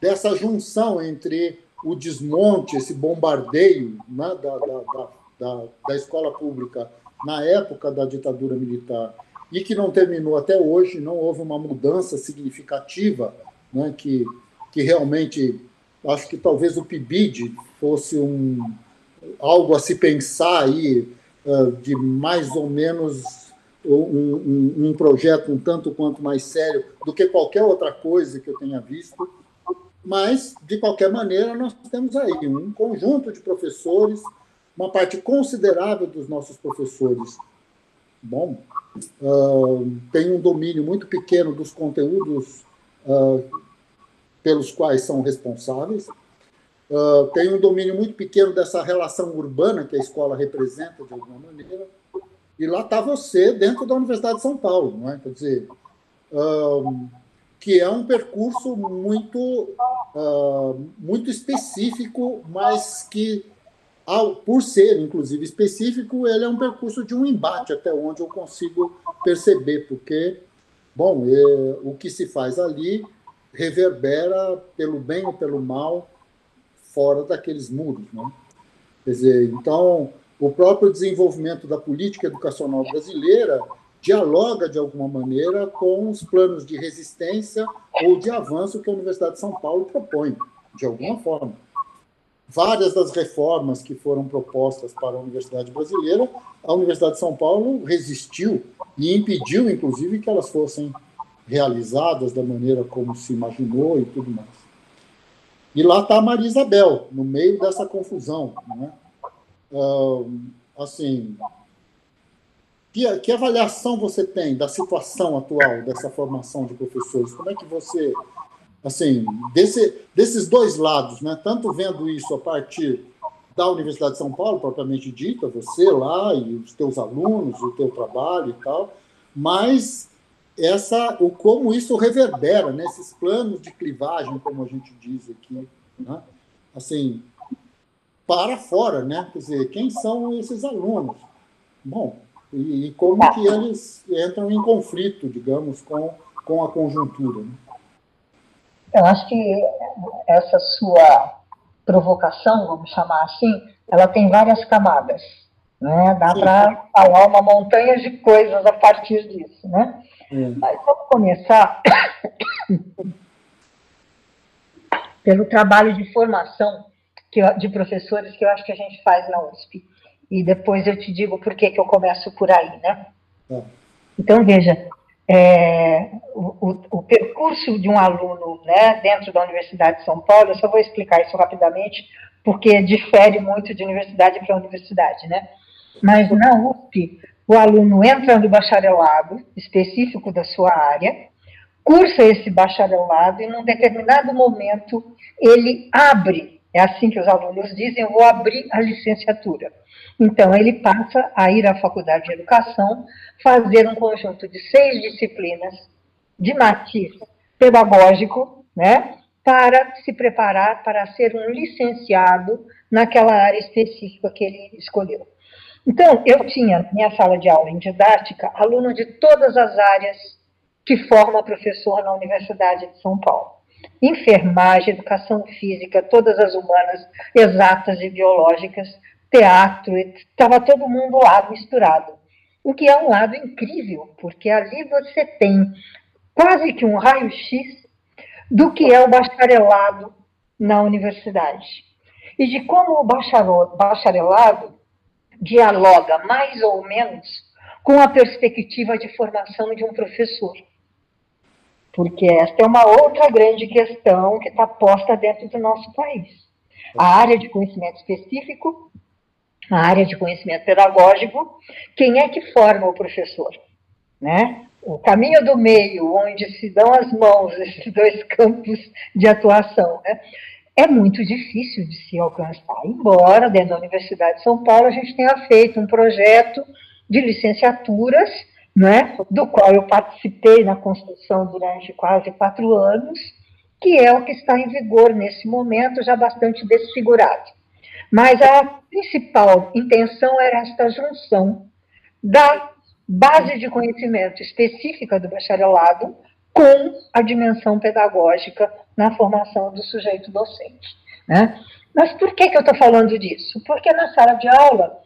dessa junção entre o desmonte, esse bombardeio né, da, da, da, da escola pública na época da ditadura militar e que não terminou até hoje, não houve uma mudança significativa, né, que, que realmente, acho que talvez o PIBID fosse um, algo a se pensar aí, uh, de mais ou menos um, um, um, projeto um tanto quanto mais sério do que qualquer outra coisa que eu tenha visto. Mas, de qualquer maneira, nós temos aí um conjunto de professores, uma parte considerável dos nossos professores, bom, uh, tem um domínio muito pequeno dos conteúdos uh, pelos quais são responsáveis, uh, tem um domínio muito pequeno dessa relação urbana que a escola representa, de alguma maneira, e lá está você dentro da Universidade de São Paulo, não é? Quer dizer, uh, que é um percurso muito, uh, muito específico, mas que, ao, por ser, inclusive, específico, ele é um percurso de um embate, até onde eu consigo perceber, porque, bom, é, o que se faz ali reverbera, pelo bem ou pelo mal, fora daqueles muros. Né? Quer dizer, então, o próprio desenvolvimento da política educacional brasileira dialoga, de alguma maneira, com os planos de resistência ou de avanço que a Universidade de São Paulo propõe, de alguma forma. Várias das reformas que foram propostas para a Universidade Brasileira, a Universidade de São Paulo resistiu e impediu, inclusive, que elas fossem realizadas da maneira como se imaginou e tudo mais. E lá está a Maria Isabel, no meio dessa confusão. Né? assim, que, que, avaliação você tem da situação atual dessa formação de professores? Como é que você, assim, desse, desses dois lados, né? tanto vendo isso a partir da Universidade de São Paulo, propriamente dita, você lá e os teus alunos, o teu trabalho e tal, mas essa, o como isso reverbera nesses né? planos de clivagem, como a gente diz aqui, né? assim, para fora, né? Quer dizer, quem são esses alunos? Bom, e, e como que eles entram em conflito, digamos, com, com a conjuntura. Né? Eu acho que essa sua provocação, vamos chamar assim, ela tem várias camadas. Né? Dá para falar uma montanha de coisas a partir disso. Né? É. Mas vamos começar pelo trabalho de formação que, de professores que eu acho que a gente faz na USP. E depois eu te digo por que, que eu começo por aí, né? É. Então, veja, é, o, o, o, percurso de um aluno né, dentro da Universidade de São Paulo, eu só vou explicar isso rapidamente, porque difere muito de universidade para universidade, né? Mas na USP, o aluno entra no bacharelado específico da sua área, cursa esse bacharelado e, num determinado momento, ele abre, é assim que os alunos dizem, eu vou abrir a licenciatura. Então, ele passa a ir à faculdade de educação, fazer um conjunto de seis disciplinas de matiz pedagógico, né, para se preparar para ser um licenciado naquela área específica que ele escolheu. Então, eu tinha, minha sala de aula em didática, aluno de todas as áreas que forma professor na Universidade de São Paulo. Enfermagem, educação física, todas as humanas, exatas e biológicas, teatro, estava todo mundo lá misturado. O que é um lado incrível, porque ali você tem quase que um raio-x do que é o bacharelado na universidade. E de como o bacharelado dialoga mais ou menos com a perspectiva de formação de um professor. Porque esta é uma outra grande questão que está posta dentro do nosso país. A área de conhecimento específico, a área de conhecimento pedagógico, quem é que forma o professor? Né? O caminho do meio, onde se dão as mãos esses dois campos de atuação, né? É muito difícil de se alcançar. Embora, dentro da Universidade de São Paulo, a gente tenha feito um projeto de licenciaturas, né, do qual eu participei na construção durante quase quatro anos, que é o que está em vigor nesse momento, já bastante desfigurado. Mas a principal intenção era esta junção da base de conhecimento específica do bacharelado com a dimensão pedagógica na formação do sujeito docente. Né? Mas por que, que eu estou falando disso? Porque na sala de aula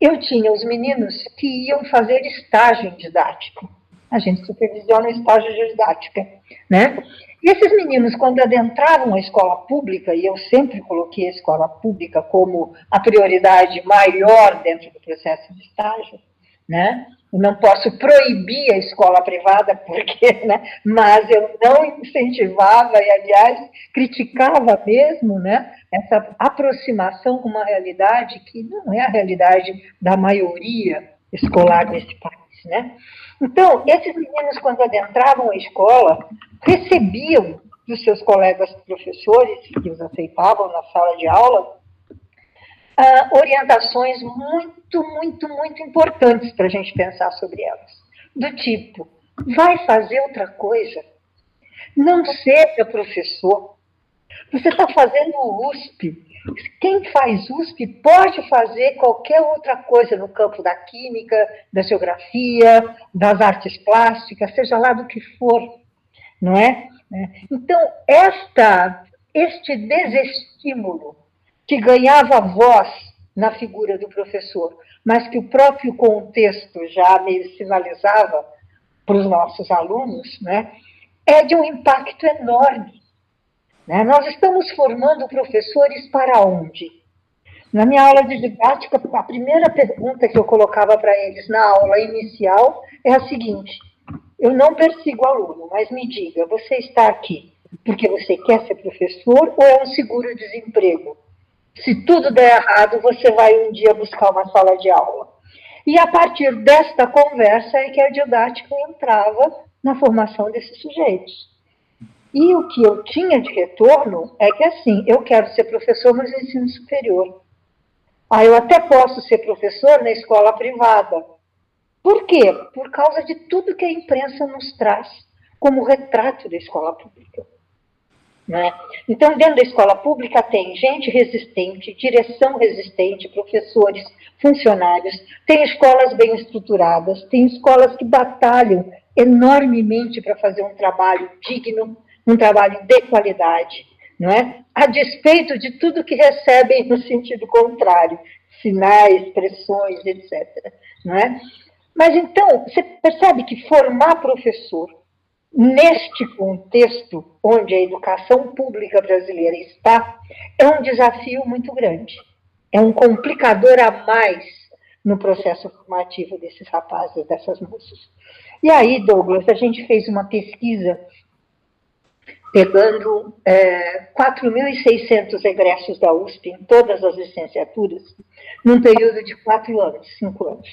eu tinha os meninos que iam fazer estágio didático. A gente supervisiona o estágio didática. Né? E esses meninos, quando adentravam a escola pública, e eu sempre coloquei a escola pública como a prioridade maior dentro do processo de estágio, né? Não posso proibir a escola privada, porque, né? mas eu não incentivava e, aliás, criticava mesmo né? essa aproximação com uma realidade que não é a realidade da maioria escolar nesse país. Né? Então, esses meninos, quando adentravam a escola, recebiam dos seus colegas professores, que os aceitavam na sala de aula, uh, orientações muito, muito, muito importantes para a gente pensar sobre elas. Do tipo, vai fazer outra coisa. Não seja professor. Você está fazendo USP. Quem faz USP pode fazer qualquer outra coisa no campo da química, da geografia, das artes plásticas, seja lá do que for, não é? Então, esta, este desestímulo que ganhava voz na figura do professor, mas que o próprio contexto já sinalizava para os nossos alunos, né, é de um impacto enorme. Né? Nós estamos formando professores para onde? Na minha aula de didática, a primeira pergunta que eu colocava para eles na aula inicial é a seguinte: eu não persigo aluno, mas me diga, você está aqui porque você quer ser professor ou é um seguro-desemprego? Se tudo der errado, você vai um dia buscar uma sala de aula. E a partir desta conversa é que a didática entrava na formação desses sujeitos. E o que eu tinha de retorno é que, assim, eu quero ser professor no ensino superior. Ah, eu até posso ser professor na escola privada. Por quê? Por causa de tudo que a imprensa nos traz como retrato da escola pública. Né? Então, dentro da escola pública tem gente resistente, direção resistente, professores, funcionários, tem escolas bem estruturadas, tem escolas que batalham enormemente para fazer um trabalho digno, um trabalho de qualidade, não é? A despeito de tudo que recebem no sentido contrário, sinais, pressões, etc. Não é? Mas então, você percebe que formar professor neste contexto onde a educação pública brasileira está, é um desafio muito grande. É um complicador a mais no processo formativo desses rapazes, dessas moças. E aí, Douglas, a gente fez uma pesquisa pegando é, 4.600 egressos da USP em todas as licenciaturas, num período de quatro anos, cinco anos.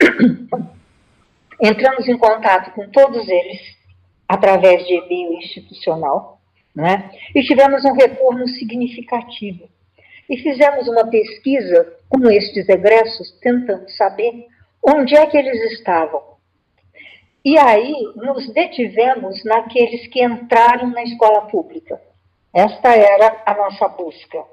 Entramos em contato com todos eles, através de e-mail institucional, né? e tivemos um retorno significativo. E fizemos uma pesquisa com estes egressos, tentando saber onde é que eles estavam. E aí nos detivemos naqueles que entraram na escola pública. Esta era a nossa busca.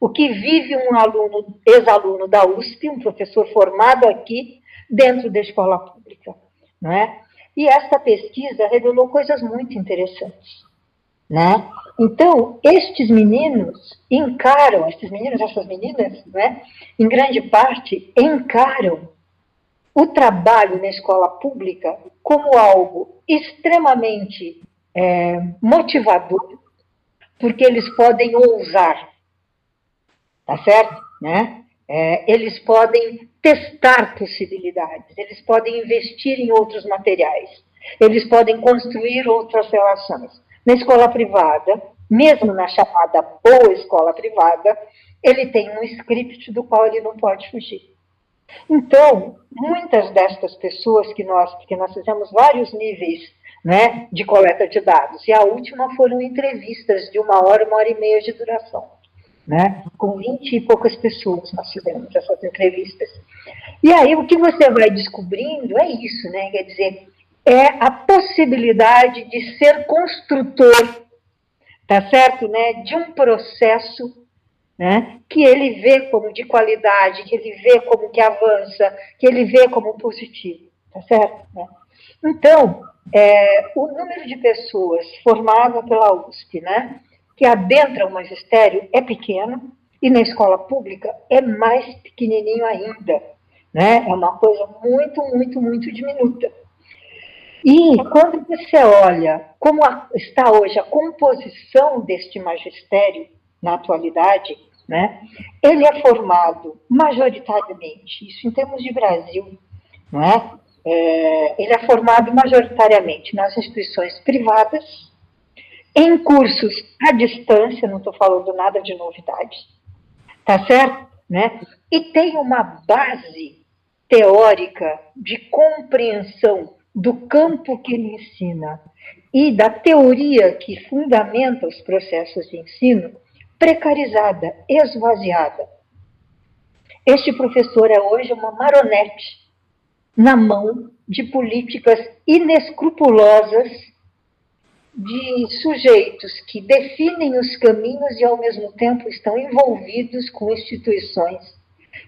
O que vive um aluno, ex-aluno da USP, um professor formado aqui, dentro da escola pública. Não é? E esta pesquisa revelou coisas muito interessantes. Né? Então, estes meninos encaram, estes meninos, essas meninas, né, em grande parte, encaram o trabalho na escola pública como algo extremamente é, motivador, porque eles podem ousar, tá certo? Né? É, eles podem testar possibilidades, eles podem investir em outros materiais, eles podem construir outras relações. Na escola privada, mesmo na chamada boa escola privada, ele tem um script do qual ele não pode fugir. Então, muitas destas pessoas que nós, que nós fizemos vários níveis né, de coleta de dados. E a última foram entrevistas de uma hora, uma hora e meia de duração. Né? Com 20 e poucas pessoas nós fizemos essas entrevistas. E aí o que você vai descobrindo é isso, né? Quer dizer, é a possibilidade de ser construtor, tá certo, né? De um processo né, que ele vê como de qualidade, que ele vê como que avança, que ele vê como positivo, tá certo? Né? Então, é, o número de pessoas formadas pela USP, né, que adentra o magistério é pequeno e na escola pública é mais pequenininho ainda, né? É uma coisa muito, muito, muito diminuta. E quando você olha como está hoje a composição deste magistério na atualidade, né, ele é formado majoritariamente, isso em termos de Brasil, não é? é ele é formado majoritariamente nas instituições privadas, em cursos à distância, não estou falando nada de novidade, tá certo? Né? E tem uma base teórica de compreensão do campo que ele ensina e da teoria que fundamenta os processos de ensino precarizada, esvaziada. Este professor é hoje uma maronete na mão de políticas inescrupulosas de sujeitos que definem os caminhos e, ao mesmo tempo, estão envolvidos com instituições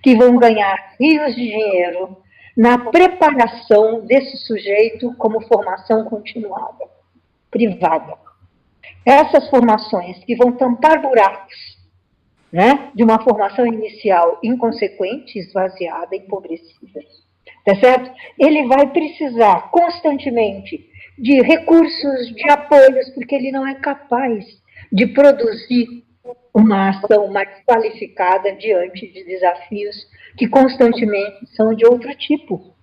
que vão ganhar rios de dinheiro na preparação desse sujeito como formação continuada, privada. Essas formações que vão tampar buracos né, de uma formação inicial inconsequente, esvaziada, empobrecida. Tá certo? Ele vai precisar constantemente de recursos, de apoios, porque ele não é capaz de produzir uma ação mais qualificada diante de desafios que constantemente são de outro tipo,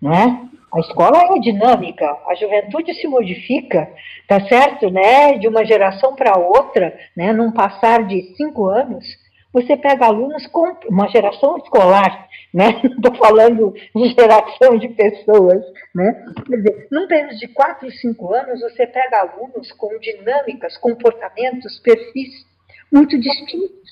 né? A escola é dinâmica, a juventude se modifica, tá certo, né? De uma geração para outra, né? Num passar de cinco anos, você pega alunos com uma geração escolar, né? Estou falando de geração de pessoas, né? Quer dizer, num período de quatro, cinco anos, você pega alunos com dinâmicas, comportamentos, perfis muito distintos.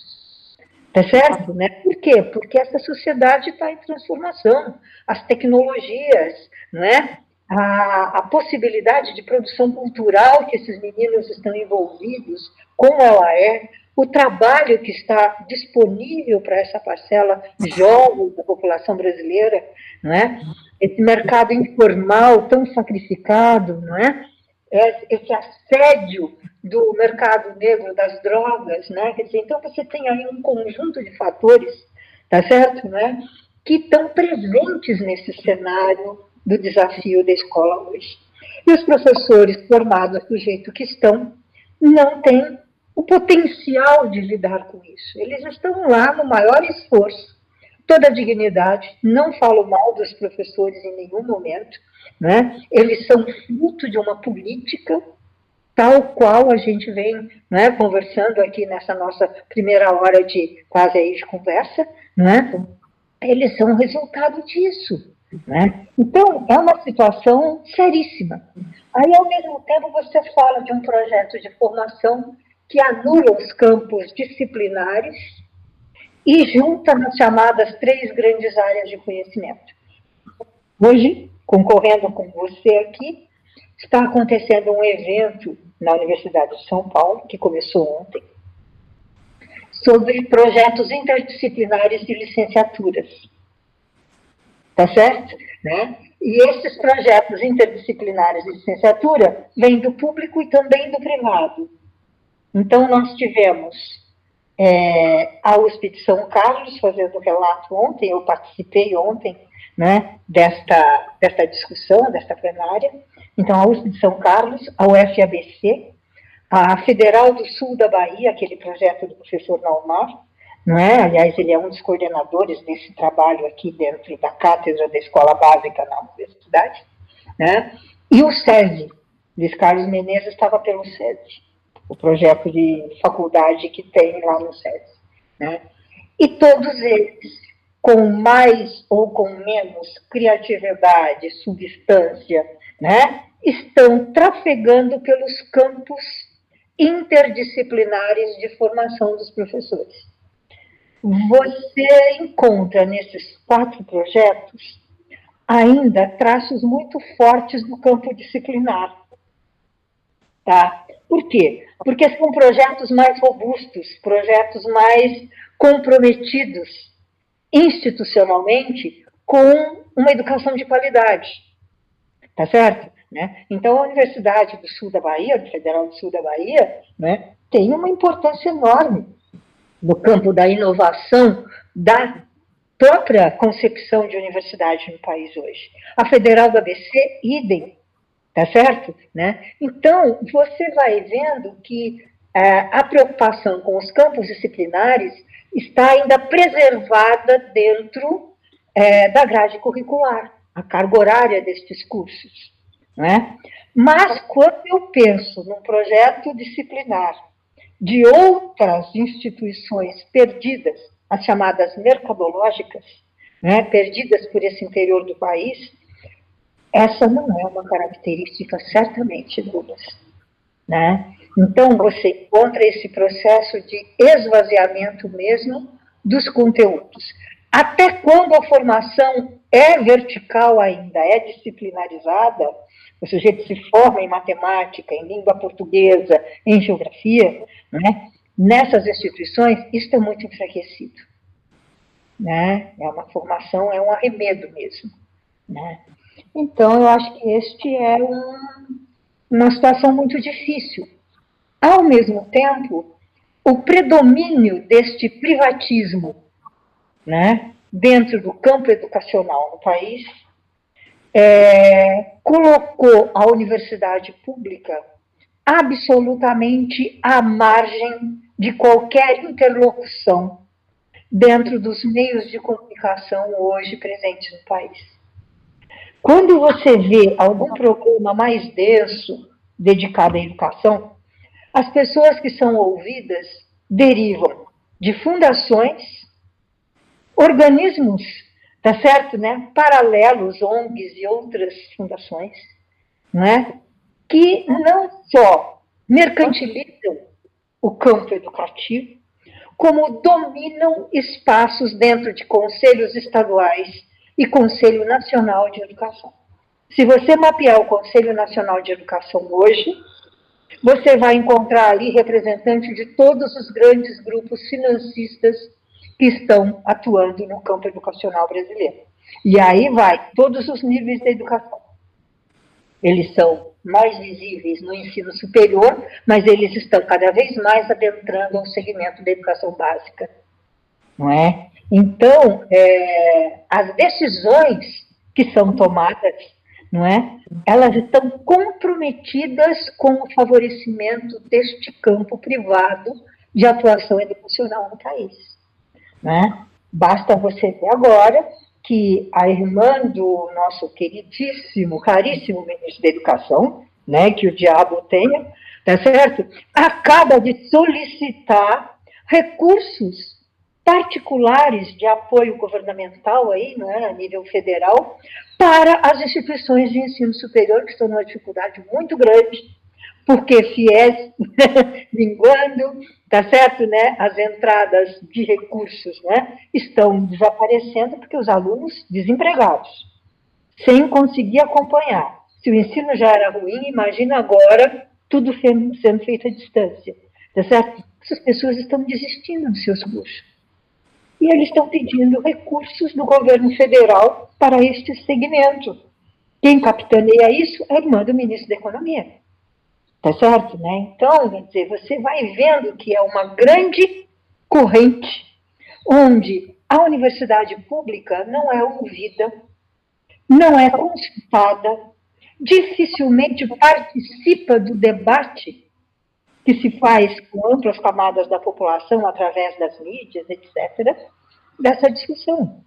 Tá certo? Né? Por quê? Porque essa sociedade está em transformação. As tecnologias, não é? A, a, possibilidade de produção cultural que esses meninos estão envolvidos, como ela é, o trabalho que está disponível para essa parcela jovem da população brasileira, não é? Esse mercado informal tão sacrificado, não é? Esse assédio do mercado negro das drogas, né? Quer dizer, então você tem aí um conjunto de fatores, tá certo, né? Que estão presentes nesse cenário do desafio da escola hoje. E os professores formados do jeito que estão não têm o potencial de lidar com isso. Eles estão lá no maior esforço, toda a dignidade, não falo mal dos professores em nenhum momento, né? eles são fruto de uma política tal qual a gente vem né, conversando aqui nessa nossa primeira hora de quase aí de conversa, né? eles são resultado disso. Né? Então, é uma situação seríssima. Aí, ao mesmo tempo, você fala de um projeto de formação que anula os campos disciplinares e junta nas chamadas três grandes áreas de conhecimento. Hoje, concorrendo com você aqui, está acontecendo um evento na Universidade de São Paulo, que começou ontem, sobre projetos interdisciplinares de licenciaturas. Tá certo? Né? E esses projetos interdisciplinares de licenciatura vêm do público e também do privado. Então, nós tivemos é, a USP de São Carlos fazendo relato ontem, eu participei ontem né, desta, desta discussão, desta plenária. Então, a USP de São Carlos, a UFABC, a Federal do Sul da Bahia, aquele projeto do professor Naumar, não é? Aliás, ele é um dos coordenadores desse trabalho aqui dentro da cátedra da Escola Básica na Universidade, né? E o SESI, Luiz Carlos Menezes estava pelo SESI o projeto de faculdade que tem lá no SESI. Né? E todos eles, com mais ou com menos criatividade, substância, né? estão trafegando pelos campos interdisciplinares de formação dos professores. Você encontra nesses quatro projetos ainda traços muito fortes do campo disciplinar. Tá? Por quê? Porque são projetos mais robustos, projetos mais comprometidos institucionalmente com uma educação de qualidade. Tá certo? Né? Então, a Universidade do Sul da Bahia, Federal do Sul da Bahia, né, tem uma importância enorme no campo da inovação, da própria concepção de universidade no país hoje. A Federal do ABC, idem, tá certo? Né? Então, você vai vendo que é, a preocupação com os campos disciplinares está ainda preservada dentro é, da grade curricular, a carga horária destes cursos. Né? Mas, quando eu penso num projeto disciplinar de outras instituições perdidas, as chamadas mercadológicas, né, perdidas por esse interior do país, essa não é uma característica certamente delas. Né? Então, você encontra esse processo de esvaziamento mesmo dos conteúdos. Até quando a formação é vertical ainda, é disciplinarizada, o sujeito se forma em matemática, em língua portuguesa, em geografia, né? nessas instituições, isso é muito enfraquecido. Né? É uma formação, é um arremedo mesmo. Né? Então, eu acho que este é um, uma situação muito difícil. Ao mesmo tempo, o predomínio deste privatismo né, dentro do campo educacional no país é, colocou a universidade pública absolutamente à margem de qualquer interlocução dentro dos meios de comunicação hoje presentes no país. Quando você vê algum programa mais denso dedicado à educação, as pessoas que são ouvidas derivam de fundações, organismos tá certo, né? Paralelos, ONGs e outras fundações, né? Que não só mercantilizam o campo educativo, como dominam espaços dentro de conselhos estaduais e Conselho Nacional de Educação. Se você mapear o Conselho Nacional de Educação hoje, você vai encontrar ali representantes de todos os grandes grupos financistas que estão atuando no campo educacional brasileiro. E aí vai todos os níveis da educação. Eles são mais visíveis no ensino superior, mas eles estão cada vez mais adentrando ao segmento da educação básica, não é? Então, é, as decisões que são tomadas, não é? Elas estão comprometidas com o favorecimento deste campo privado de atuação educacional no país. Né? Basta você ver agora que a irmã do nosso queridíssimo, caríssimo ministro da Educação, né, que o diabo tenha, tá certo? Acaba de solicitar recursos particulares de apoio governamental aí, né, a nível federal, para as instituições de ensino superior que estão numa dificuldade muito grande porque FIES minguando, tá certo, né? As entradas de recursos, né, estão desaparecendo porque os alunos desempregados, sem conseguir acompanhar. Se o ensino já era ruim, imagina agora tudo sendo feito à distância, tá certo? Essas pessoas estão desistindo dos seus cursos. E eles estão pedindo recursos do governo federal para este segmento. Quem capitaneia isso é a irmã do ministro da Economia. Tá certo? Né? Então, quer dizer, você vai vendo que é uma grande corrente onde a universidade pública não é ouvida, não é consultada, dificilmente participa do debate que se faz com amplas camadas da população através das mídias, etc., dessa discussão.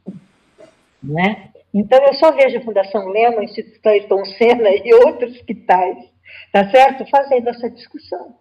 Né? Então, eu só vejo a Fundação Lema, Instituto Ayrton Senna e outros que tais tá certo? Fazendo essa discussão,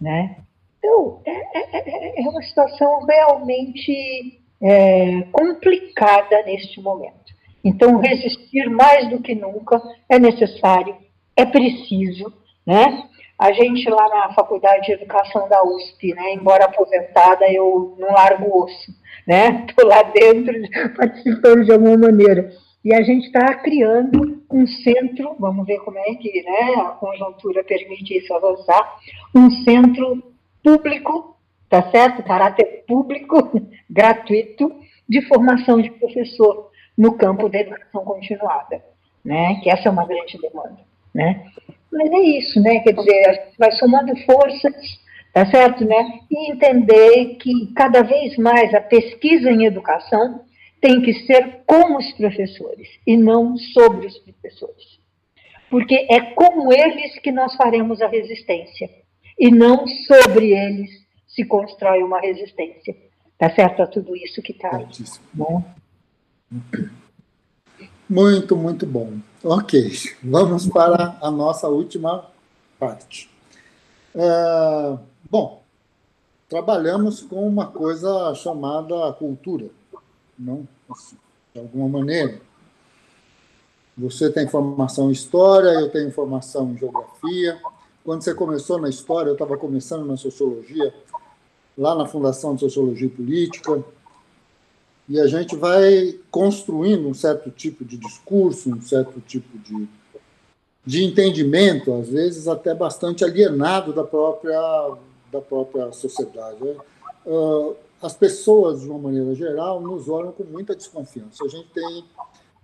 né? Então, é, é, é, é uma situação realmente é, complicada neste momento. Então, resistir mais do que nunca é necessário é preciso, né? A gente lá na Faculdade de Educação da USP, né, embora aposentada, eu não largo o osso, né? Estou lá dentro participando de alguma maneira. E a gente está criando um centro, vamos ver como é que né, a conjuntura permite isso avançar, um centro público, tá certo? Caráter público, gratuito, de formação de professor no campo da educação continuada, né? Que essa é uma grande demanda, né? Mas é isso, né? Quer dizer, a gente vai somando forças, tá certo, né? E entender que cada vez mais a pesquisa em educação tem que ser com os professores e não sobre os professores. Porque é com eles que nós faremos a resistência e não sobre eles se constrói uma resistência. Tá certo a tudo isso que está bom? Muito, muito bom. Ok, vamos para a nossa última parte. Uh, bom, trabalhamos com uma coisa chamada cultura, não? De alguma maneira. Você tem formação em história, eu tenho formação em geografia. Quando você começou na história, eu estava começando na sociologia, lá na Fundação de Sociologia e Política e a gente vai construindo um certo tipo de discurso, um certo tipo de, de entendimento, às vezes até bastante alienado da própria, da própria sociedade. Né? Uh, as pessoas, de uma maneira geral, nos olham com muita desconfiança. A gente tem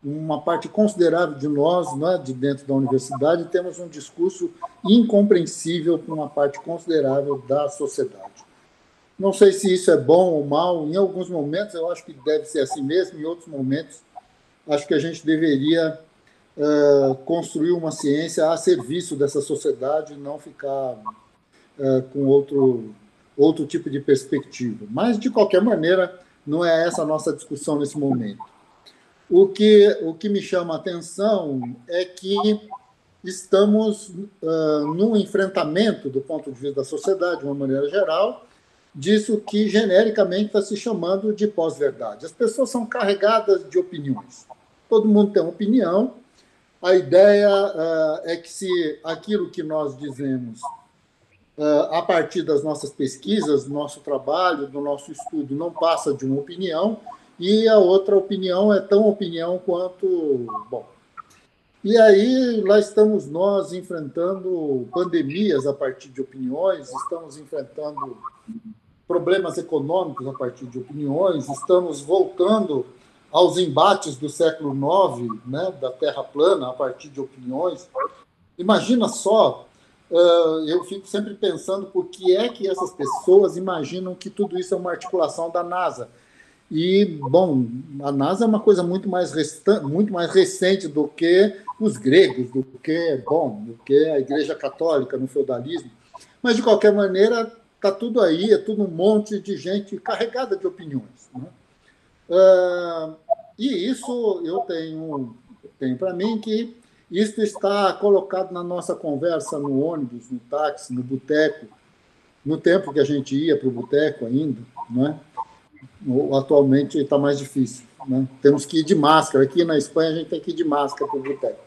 uma parte considerável de nós, né, de dentro da universidade, temos um discurso incompreensível para uma parte considerável da sociedade. Não sei se isso é bom ou mal. Em alguns momentos eu acho que deve ser assim mesmo, em outros momentos acho que a gente deveria uh, construir uma ciência a serviço dessa sociedade não ficar uh, com outro, outro tipo de perspectiva. Mas, de qualquer maneira, não é essa a nossa discussão nesse momento. O que, o que me chama a atenção é que estamos uh, num enfrentamento, do ponto de vista da sociedade, de uma maneira geral, disso que genericamente está se chamando de pós-verdade. As pessoas são carregadas de opiniões. Todo mundo tem uma opinião. A ideia uh, é que se aquilo que nós dizemos uh, a partir das nossas pesquisas, do nosso trabalho, do nosso estudo, não passa de uma opinião, e a outra opinião é tão opinião quanto. Bom. E aí, lá estamos nós enfrentando pandemias a partir de opiniões, estamos enfrentando problemas econômicos a partir de opiniões, estamos voltando aos embates do século IX, né, da Terra plana, a partir de opiniões. Imagina só, eu fico sempre pensando por que é que essas pessoas imaginam que tudo isso é uma articulação da NASA. E, bom, a NASA é uma coisa muito mais, muito mais recente do que os gregos, do que, bom, do que a Igreja Católica no feudalismo. Mas, de qualquer maneira, está tudo aí, é tudo um monte de gente carregada de opiniões. Né? Uh, e isso eu tenho, tenho para mim que isso está colocado na nossa conversa no ônibus, no táxi, no boteco, no tempo que a gente ia para o boteco ainda, né? atualmente está mais difícil. Né? Temos que ir de máscara. Aqui na Espanha a gente tem que ir de máscara para o boteco.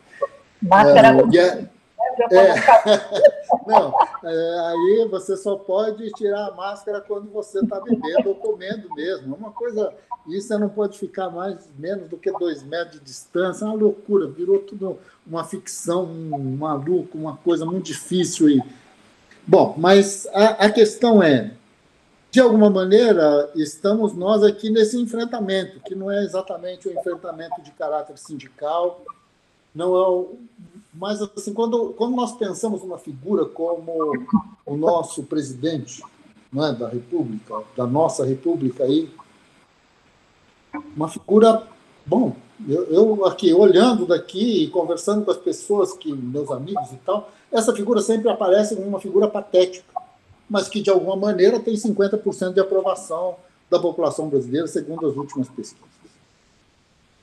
Máscara é, é, não, é, aí você só pode tirar a máscara quando você está bebendo ou comendo mesmo. É uma coisa, isso você não pode ficar mais menos do que dois metros de distância. É uma loucura, virou tudo uma ficção, um maluco, uma coisa muito difícil. E... Bom, mas a, a questão é, de alguma maneira, estamos nós aqui nesse enfrentamento, que não é exatamente um enfrentamento de caráter sindical, não é mas, assim, quando, quando nós pensamos uma figura como o nosso presidente né, da República, da nossa República aí, uma figura, bom, eu, eu, aqui olhando daqui e conversando com as pessoas, que meus amigos e tal, essa figura sempre aparece como uma figura patética, mas que de alguma maneira tem 50% de aprovação da população brasileira, segundo as últimas pesquisas.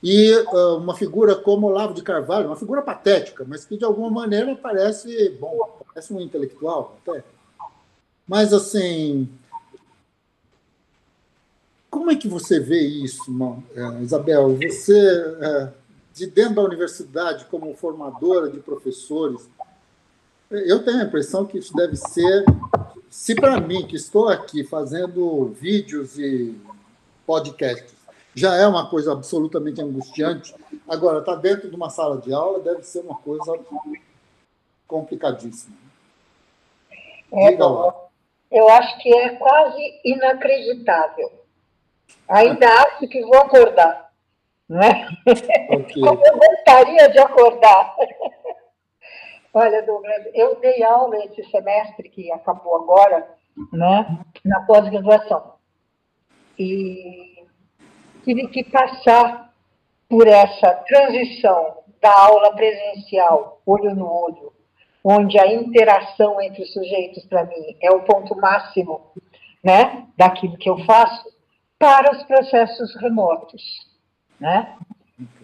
E uh, uma figura como Olavo de Carvalho, uma figura patética, mas que de alguma maneira parece, bom, parece um intelectual até. Mas, assim, como é que você vê isso, uh, Isabel? Você, uh, de dentro da universidade, como formadora de professores, Eu tenho a impressão que isso deve ser, se para mim, que estou aqui fazendo vídeos e podcasts, já é uma coisa absolutamente angustiante, agora, estar tá dentro de uma sala de aula deve ser uma coisa complicadíssima. É, Diga lá. Eu acho que é quase inacreditável. Ainda acho que vou acordar. Não é? Okay. Eu gostaria de acordar. Olha, Douglas, eu dei aula esse semestre que acabou agora, né, na pós-graduação. E tive que passar por essa transição da aula presencial, olho no olho, onde a interação entre os sujeitos, para mim, é o ponto máximo né, daquilo que eu faço, para os processos remotos. Né?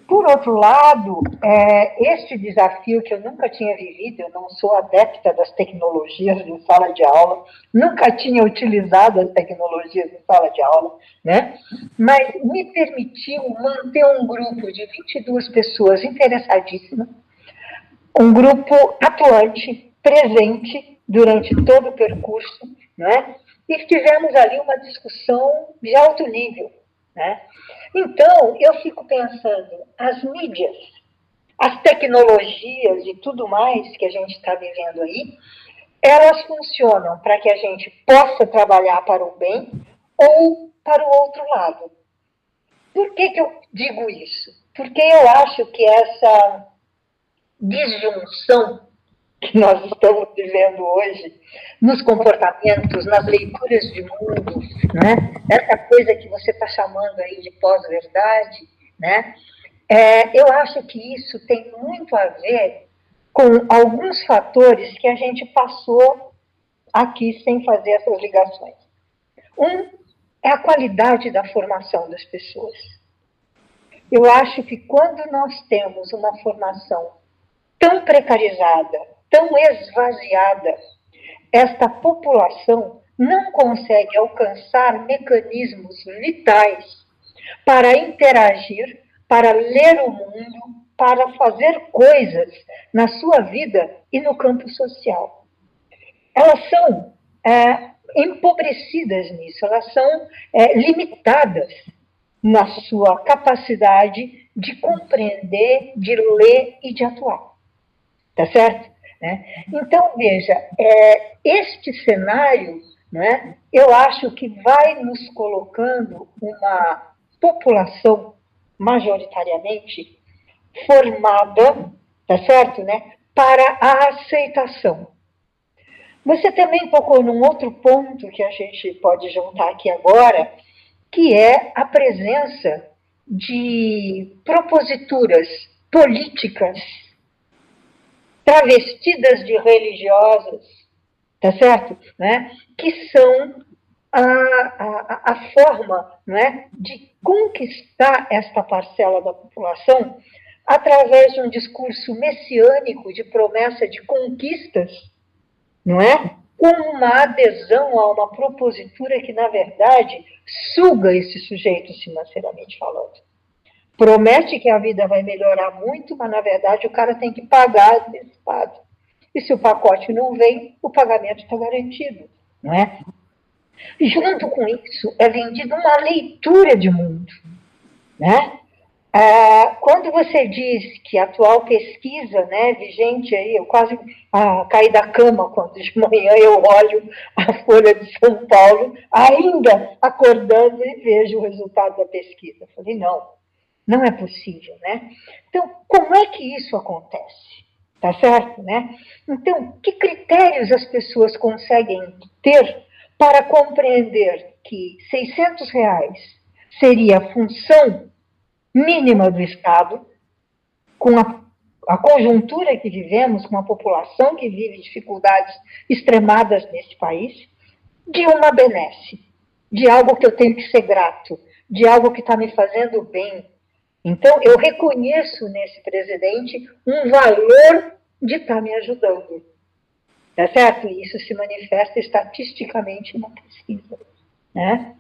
Por outro lado, é, este desafio que eu nunca tinha vivido, eu não sou adepta das tecnologias de sala de aula, nunca tinha utilizado as tecnologias de sala de aula, né? mas me permitiu manter um grupo de 22 pessoas interessadíssimas, um grupo atuante, presente durante todo o percurso, né? e tivemos ali uma discussão de alto nível. Né? Então, eu fico pensando, as mídias, as tecnologias e tudo mais que a gente está vivendo aí, elas funcionam para que a gente possa trabalhar para o bem ou para o outro lado. Por que, que eu digo isso? Porque eu acho que essa disjunção que nós estamos vivendo hoje, nos comportamentos, nas leituras de mundo, né? essa coisa que você está chamando aí de pós-verdade, né? É, eu acho que isso tem muito a ver com alguns fatores que a gente passou aqui sem fazer essas ligações. Um é a qualidade da formação das pessoas. Eu acho que quando nós temos uma formação tão precarizada, tão esvaziada, esta população não consegue alcançar mecanismos vitais para interagir, para ler o mundo, para fazer coisas na sua vida e no campo social. Elas são é, empobrecidas nisso, elas são é, limitadas na sua capacidade de compreender, de ler e de atuar. Tá certo? Né? Então, veja, é, este cenário, né, eu acho que vai nos colocando uma população majoritariamente formada, tá certo, né, para a aceitação. Você também tocou num outro ponto que a gente pode juntar aqui agora, que é a presença de proposituras políticas travestidas de religiosas, tá certo? Né? Que são a, a, a forma né, de conquistar esta parcela da população através de um discurso messiânico de promessa de conquistas, não é? Com uma adesão a uma propositura que, na verdade, suga esse sujeito financeiramente falando promete que a vida vai melhorar muito, mas na verdade o cara tem que pagar antecipado. E se o pacote não vem, o pagamento está garantido, não é? Junto com isso, é vendida uma leitura de mundo, né? Ah, quando você diz que a atual pesquisa, né, vigente aí, eu quase ah, caí da cama quando de manhã eu olho a Folha de São Paulo, ainda acordando e vejo o resultado da pesquisa. falei, não, não é possível, né? Então, como é que isso acontece? Tá certo, né? Então, que critérios as pessoas conseguem ter para compreender que 600 reais seria a função mínima do Estado, com a, a conjuntura que vivemos, com a população que vive dificuldades extremadas nesse país, de uma benesse, de algo que eu tenho que ser grato, de algo que está me fazendo bem, então, eu reconheço nesse presidente um valor de estar tá me ajudando. Tá certo? E isso se manifesta estatisticamente na pesquisa. Né?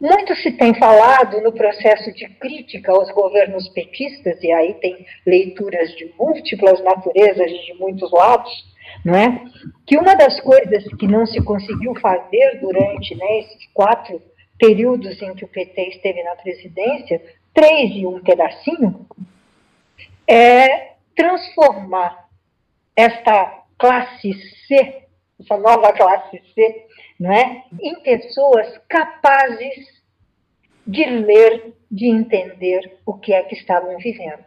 Muito se tem falado no processo de crítica aos governos petistas, e aí tem leituras de múltiplas naturezas de muitos lados, não é? Que uma das coisas que não se conseguiu fazer durante né, esses quatro períodos em que o PT esteve na presidência, três e um pedacinho, é transformar esta classe C, essa nova classe C, não é, em pessoas capazes de ler, de entender o que é que estavam vivendo.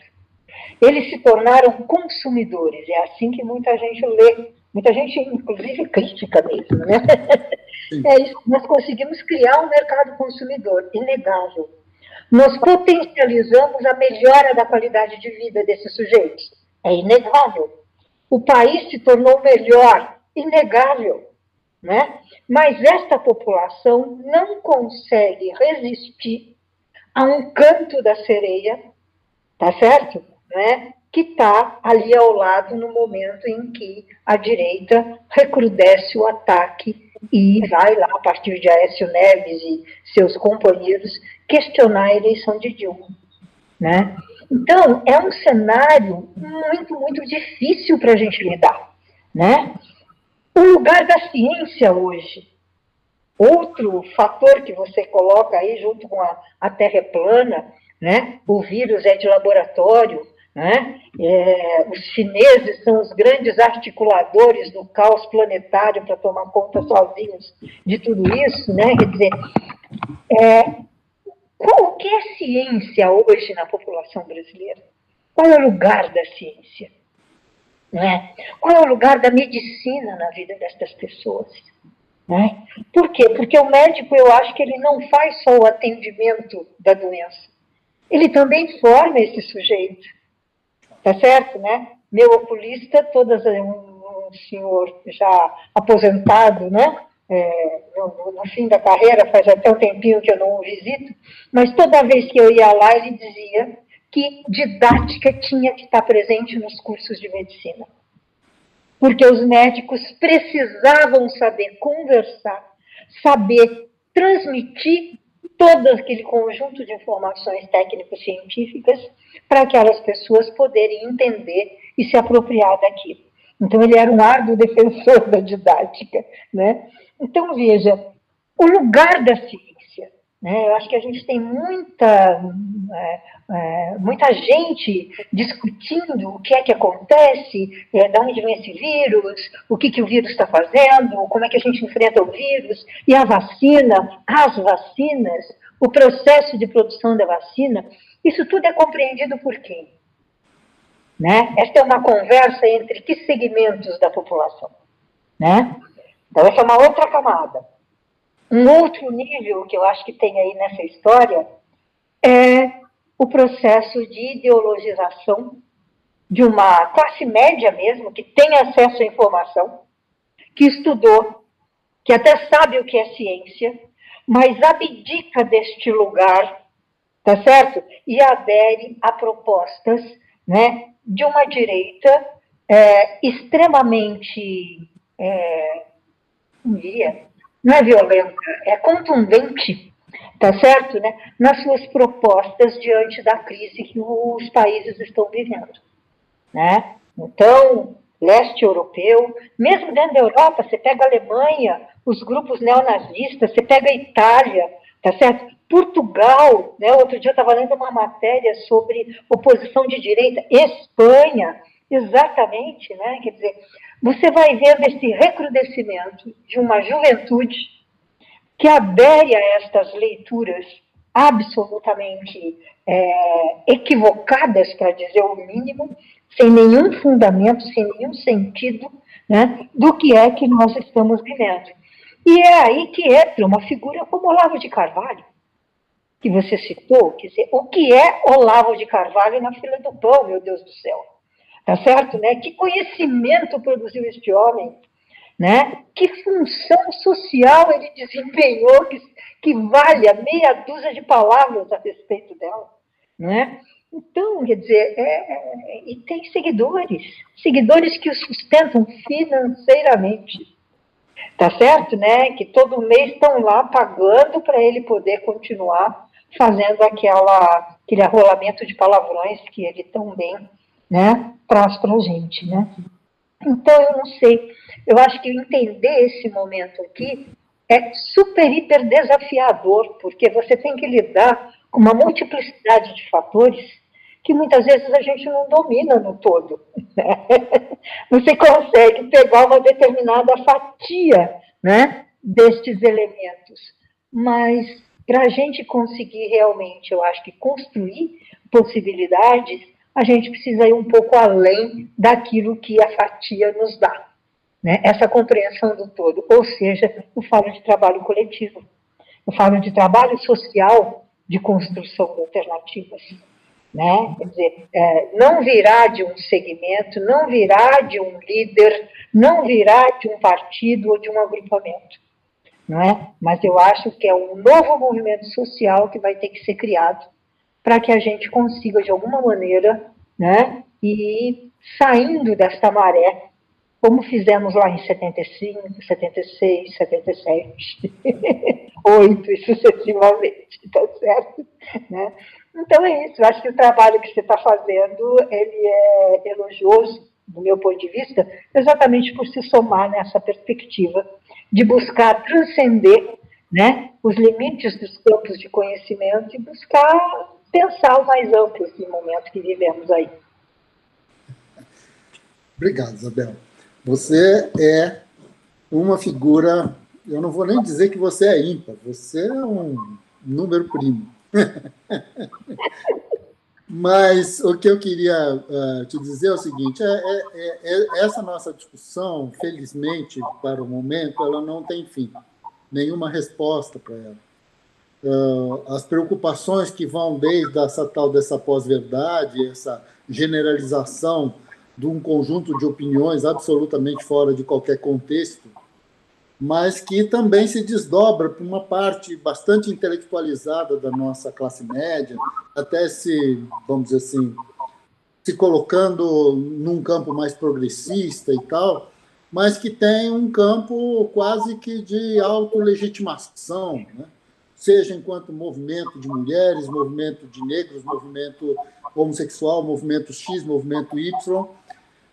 Eles se tornaram consumidores, é assim que muita gente lê, muita gente, inclusive crítica mesmo, né? É isso, nós conseguimos criar um mercado consumidor, inegável. Nós potencializamos a melhora da qualidade de vida desses sujeitos, é inegável. O país se tornou melhor, inegável. Né? Mas esta população não consegue resistir a um canto da sereia, tá certo? Né? Que está ali ao lado no momento em que a direita recrudesce o ataque e vai lá, a partir de Aécio Neves e seus companheiros, questionar a eleição de Dilma. Né? Então, é um cenário muito, muito difícil para a gente lidar. Né? O lugar da ciência hoje. Outro fator que você coloca aí, junto com a, a Terra é plana, né? o vírus é de laboratório, né? É, os chineses são os grandes articuladores do caos planetário para tomar conta sozinhos de tudo isso, né? Quer dizer, é, qual, que é ciência hoje na população brasileira? Qual é o lugar da ciência? Né? Qual é o lugar da medicina na vida destas pessoas? Né? Por quê? Porque o médico, eu acho que ele não faz só o atendimento da doença, ele também forma esse sujeito Tá certo, né? Meu oculista, todas um, um senhor já aposentado, né? É, no, no, fim da carreira, faz até um tempinho que eu não o visito, mas toda vez que eu ia lá, ele dizia que didática tinha que estar presente nos cursos de medicina. Porque os médicos precisavam saber conversar, saber transmitir todo aquele conjunto de informações técnico-científicas para aquelas pessoas poderem entender e se apropriar daquilo. Então, ele era um árduo defensor da didática. Né? Então, veja, o lugar da ciência. Né? Eu acho que a gente tem muita, é, é, muita gente discutindo o que é que acontece, é, de onde vem esse vírus, o que, que o vírus está fazendo, como é que a gente enfrenta o vírus, e a vacina, as vacinas, o processo de produção da vacina. Isso tudo é compreendido por quem? Né? Esta é uma conversa entre que segmentos da população? Né? Então, essa é uma outra camada. Um outro nível que eu acho que tem aí nessa história é o processo de ideologização de uma classe média mesmo, que tem acesso à informação, que estudou, que até sabe o que é ciência, mas abdica deste lugar tá certo? E adere a propostas né, de uma direita é, extremamente, é, diria, não é violenta, é contundente, tá certo? Né, nas suas propostas diante da crise que os países estão vivendo. Né? Então, leste europeu, mesmo dentro da Europa, você pega a Alemanha, os grupos neonazistas, você pega a Itália, tá certo? Portugal, né, outro dia eu estava lendo uma matéria sobre oposição de direita, Espanha, exatamente, né, quer dizer, você vai vendo esse recrudescimento de uma juventude que adere a estas leituras absolutamente é, equivocadas, para dizer o mínimo, sem nenhum fundamento, sem nenhum sentido, né, do que é que nós estamos vivendo. E é aí que entra uma figura como Olavo de Carvalho, que você citou, quer dizer, o que é Olavo de Carvalho na fila do pão, meu Deus do céu? Tá certo, né? Que conhecimento produziu este homem? Né? Que função social ele desempenhou que, que vale a meia dúzia de palavras a respeito dela? Né? Então, quer dizer, é, é, e tem seguidores, seguidores que o sustentam financeiramente, tá certo, né? Que todo mês estão lá pagando para ele poder continuar fazendo aquela, aquele arrolamento de palavrões que ele tão bem né, traz para a gente. Né? Então, eu não sei. Eu acho que entender esse momento aqui é super, hiper desafiador, porque você tem que lidar com uma multiplicidade de fatores que muitas vezes a gente não domina no todo. Né? Você consegue pegar uma determinada fatia né, destes elementos, mas para a gente conseguir realmente, eu acho que construir possibilidades, a gente precisa ir um pouco além daquilo que a fatia nos dá. Né? Essa compreensão do todo. Ou seja, eu falo de trabalho coletivo. Eu falo de trabalho social de construção de alternativas. Né? Quer dizer, é, não virá de um segmento, não virá de um líder, não virá de um partido ou de um agrupamento. Não é? Mas eu acho que é um novo movimento social que vai ter que ser criado para que a gente consiga, de alguma maneira, né, ir saindo desta maré, como fizemos lá em 75, 76, 77, 8 e sucessivamente, tá certo? Né? Então é isso, eu acho que o trabalho que você está fazendo, ele é elogioso, do meu ponto de vista, exatamente por se somar nessa perspectiva de buscar transcender né, os limites dos campos de conhecimento e buscar pensar o mais amplo esse momento que vivemos aí. Obrigado, Isabel. Você é uma figura, eu não vou nem dizer que você é ímpar, você é um número primo. Mas o que eu queria uh, te dizer é o seguinte: é, é, é, é, essa nossa discussão, felizmente, para o momento, ela não tem fim, nenhuma resposta para ela uh, as preocupações que vão desde essa tal dessa pós-verdade, essa generalização de um conjunto de opiniões absolutamente fora de qualquer contexto, mas que também se desdobra para uma parte bastante intelectualizada da nossa classe média, até se, vamos dizer assim, se colocando num campo mais progressista e tal, mas que tem um campo quase que de autolegitimação, né? Seja enquanto movimento de mulheres, movimento de negros, movimento homossexual, movimento X, movimento Y,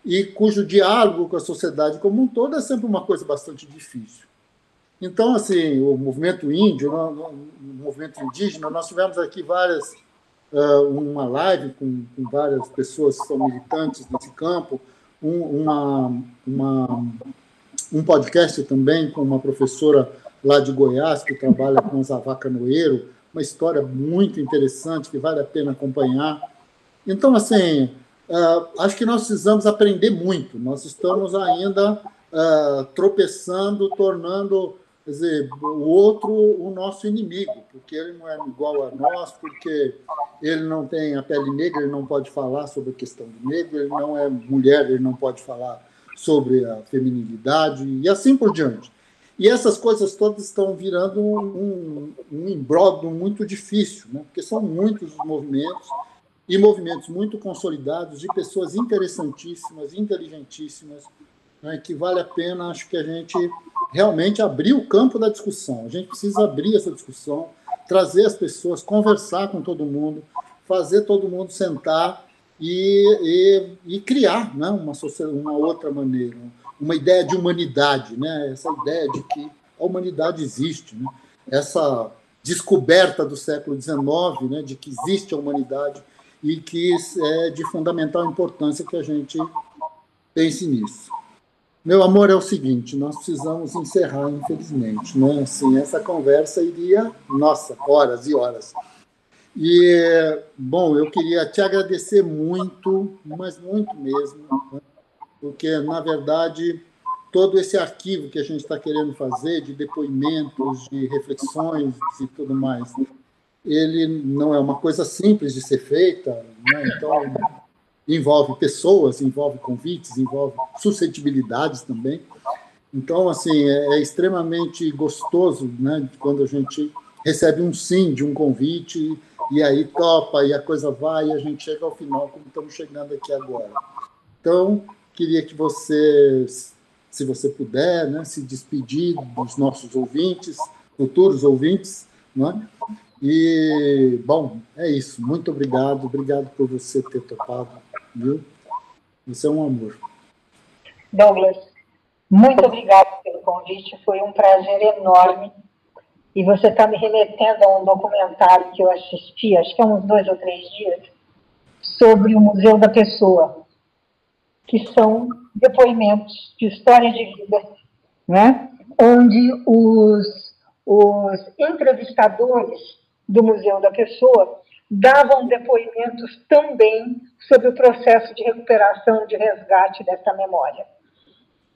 e cujo diálogo com a sociedade como um todo é sempre uma coisa bastante difícil. Então, assim, o movimento índio, o movimento indígena, nós tivemos aqui várias, uma live com, várias pessoas que são militantes nesse campo, uma, uma, um podcast também com uma professora lá de Goiás, que trabalha com Zavá Canoeiro, uma história muito interessante que vale a pena acompanhar. Então, assim, uh, acho que nós precisamos aprender muito. Nós estamos ainda uh, tropeçando, tornando dizer, o outro o nosso inimigo, porque ele não é igual a nós, porque ele não tem a pele negra, ele não pode falar sobre a questão do negro, ele não é mulher, ele não pode falar sobre a feminilidade, e assim por diante. E essas coisas todas estão virando um, um, muito difícil, né? porque são muitos os movimentos, e movimentos muito consolidados, de pessoas interessantíssimas, inteligentíssimas, né? que vale a pena, acho que a gente realmente abrir o campo da discussão. A gente precisa abrir essa discussão, trazer as pessoas, conversar com todo mundo, fazer todo mundo sentar e, e, e criar né? uma, uma outra maneira, uma ideia de humanidade, né? essa ideia de que a humanidade existe, né? essa descoberta do século XIX né? de que existe a humanidade e que é de fundamental importância que a gente pense nisso. Meu amor, é o seguinte, nós precisamos encerrar, infelizmente. Né? Assim, essa conversa iria, nossa, horas e horas. E, bom, eu queria te agradecer muito, mas muito mesmo, né? Porque, na verdade, todo esse arquivo que a gente está querendo fazer, de depoimentos, de reflexões e tudo mais, ele não é uma coisa simples de ser feita, né? então envolve pessoas, envolve convites, envolve suscetibilidades também. Então, assim, é, é extremamente gostoso, né, quando a gente recebe um sim de um convite e aí topa e a coisa vai e a gente chega ao final como estamos chegando aqui agora. Então, Queria que você, se você puder, né, se despedir dos nossos ouvintes, futuros ouvintes, né? E, bom, é isso. Muito obrigado. Obrigado por você ter topado, viu? Você é um amor. Douglas, muito obrigada pelo convite, foi um prazer enorme. E você está me remetendo a um documentário que eu assisti, acho que há uns dois ou três dias, sobre o Museu da Pessoa, que são depoimentos de história de vida, né? onde os, os entrevistadores do Museu da Pessoa davam depoimentos também sobre o processo de recuperação, de resgate dessa memória.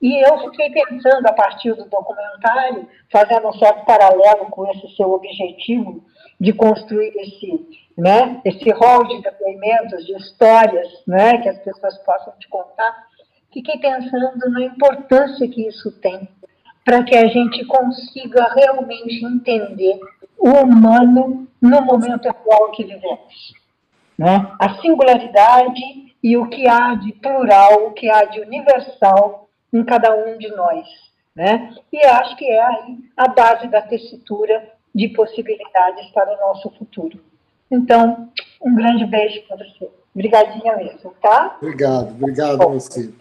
E eu fiquei pensando, a partir do documentário, fazendo um certo paralelo com esse seu objetivo de construir esse, né, esse rol de depoimentos, de histórias né, que as pessoas possam te contar, fiquei pensando na importância que isso tem para que a gente consiga realmente entender o humano no momento atual que vivemos. Né? A singularidade e o que há de plural, o que há de universal em cada um de nós. Né? E acho que é aí a base da tessitura de possibilidades para o nosso futuro. Então, um grande beijo para você. Obrigadinha mesmo, tá? Obrigado, obrigado a você.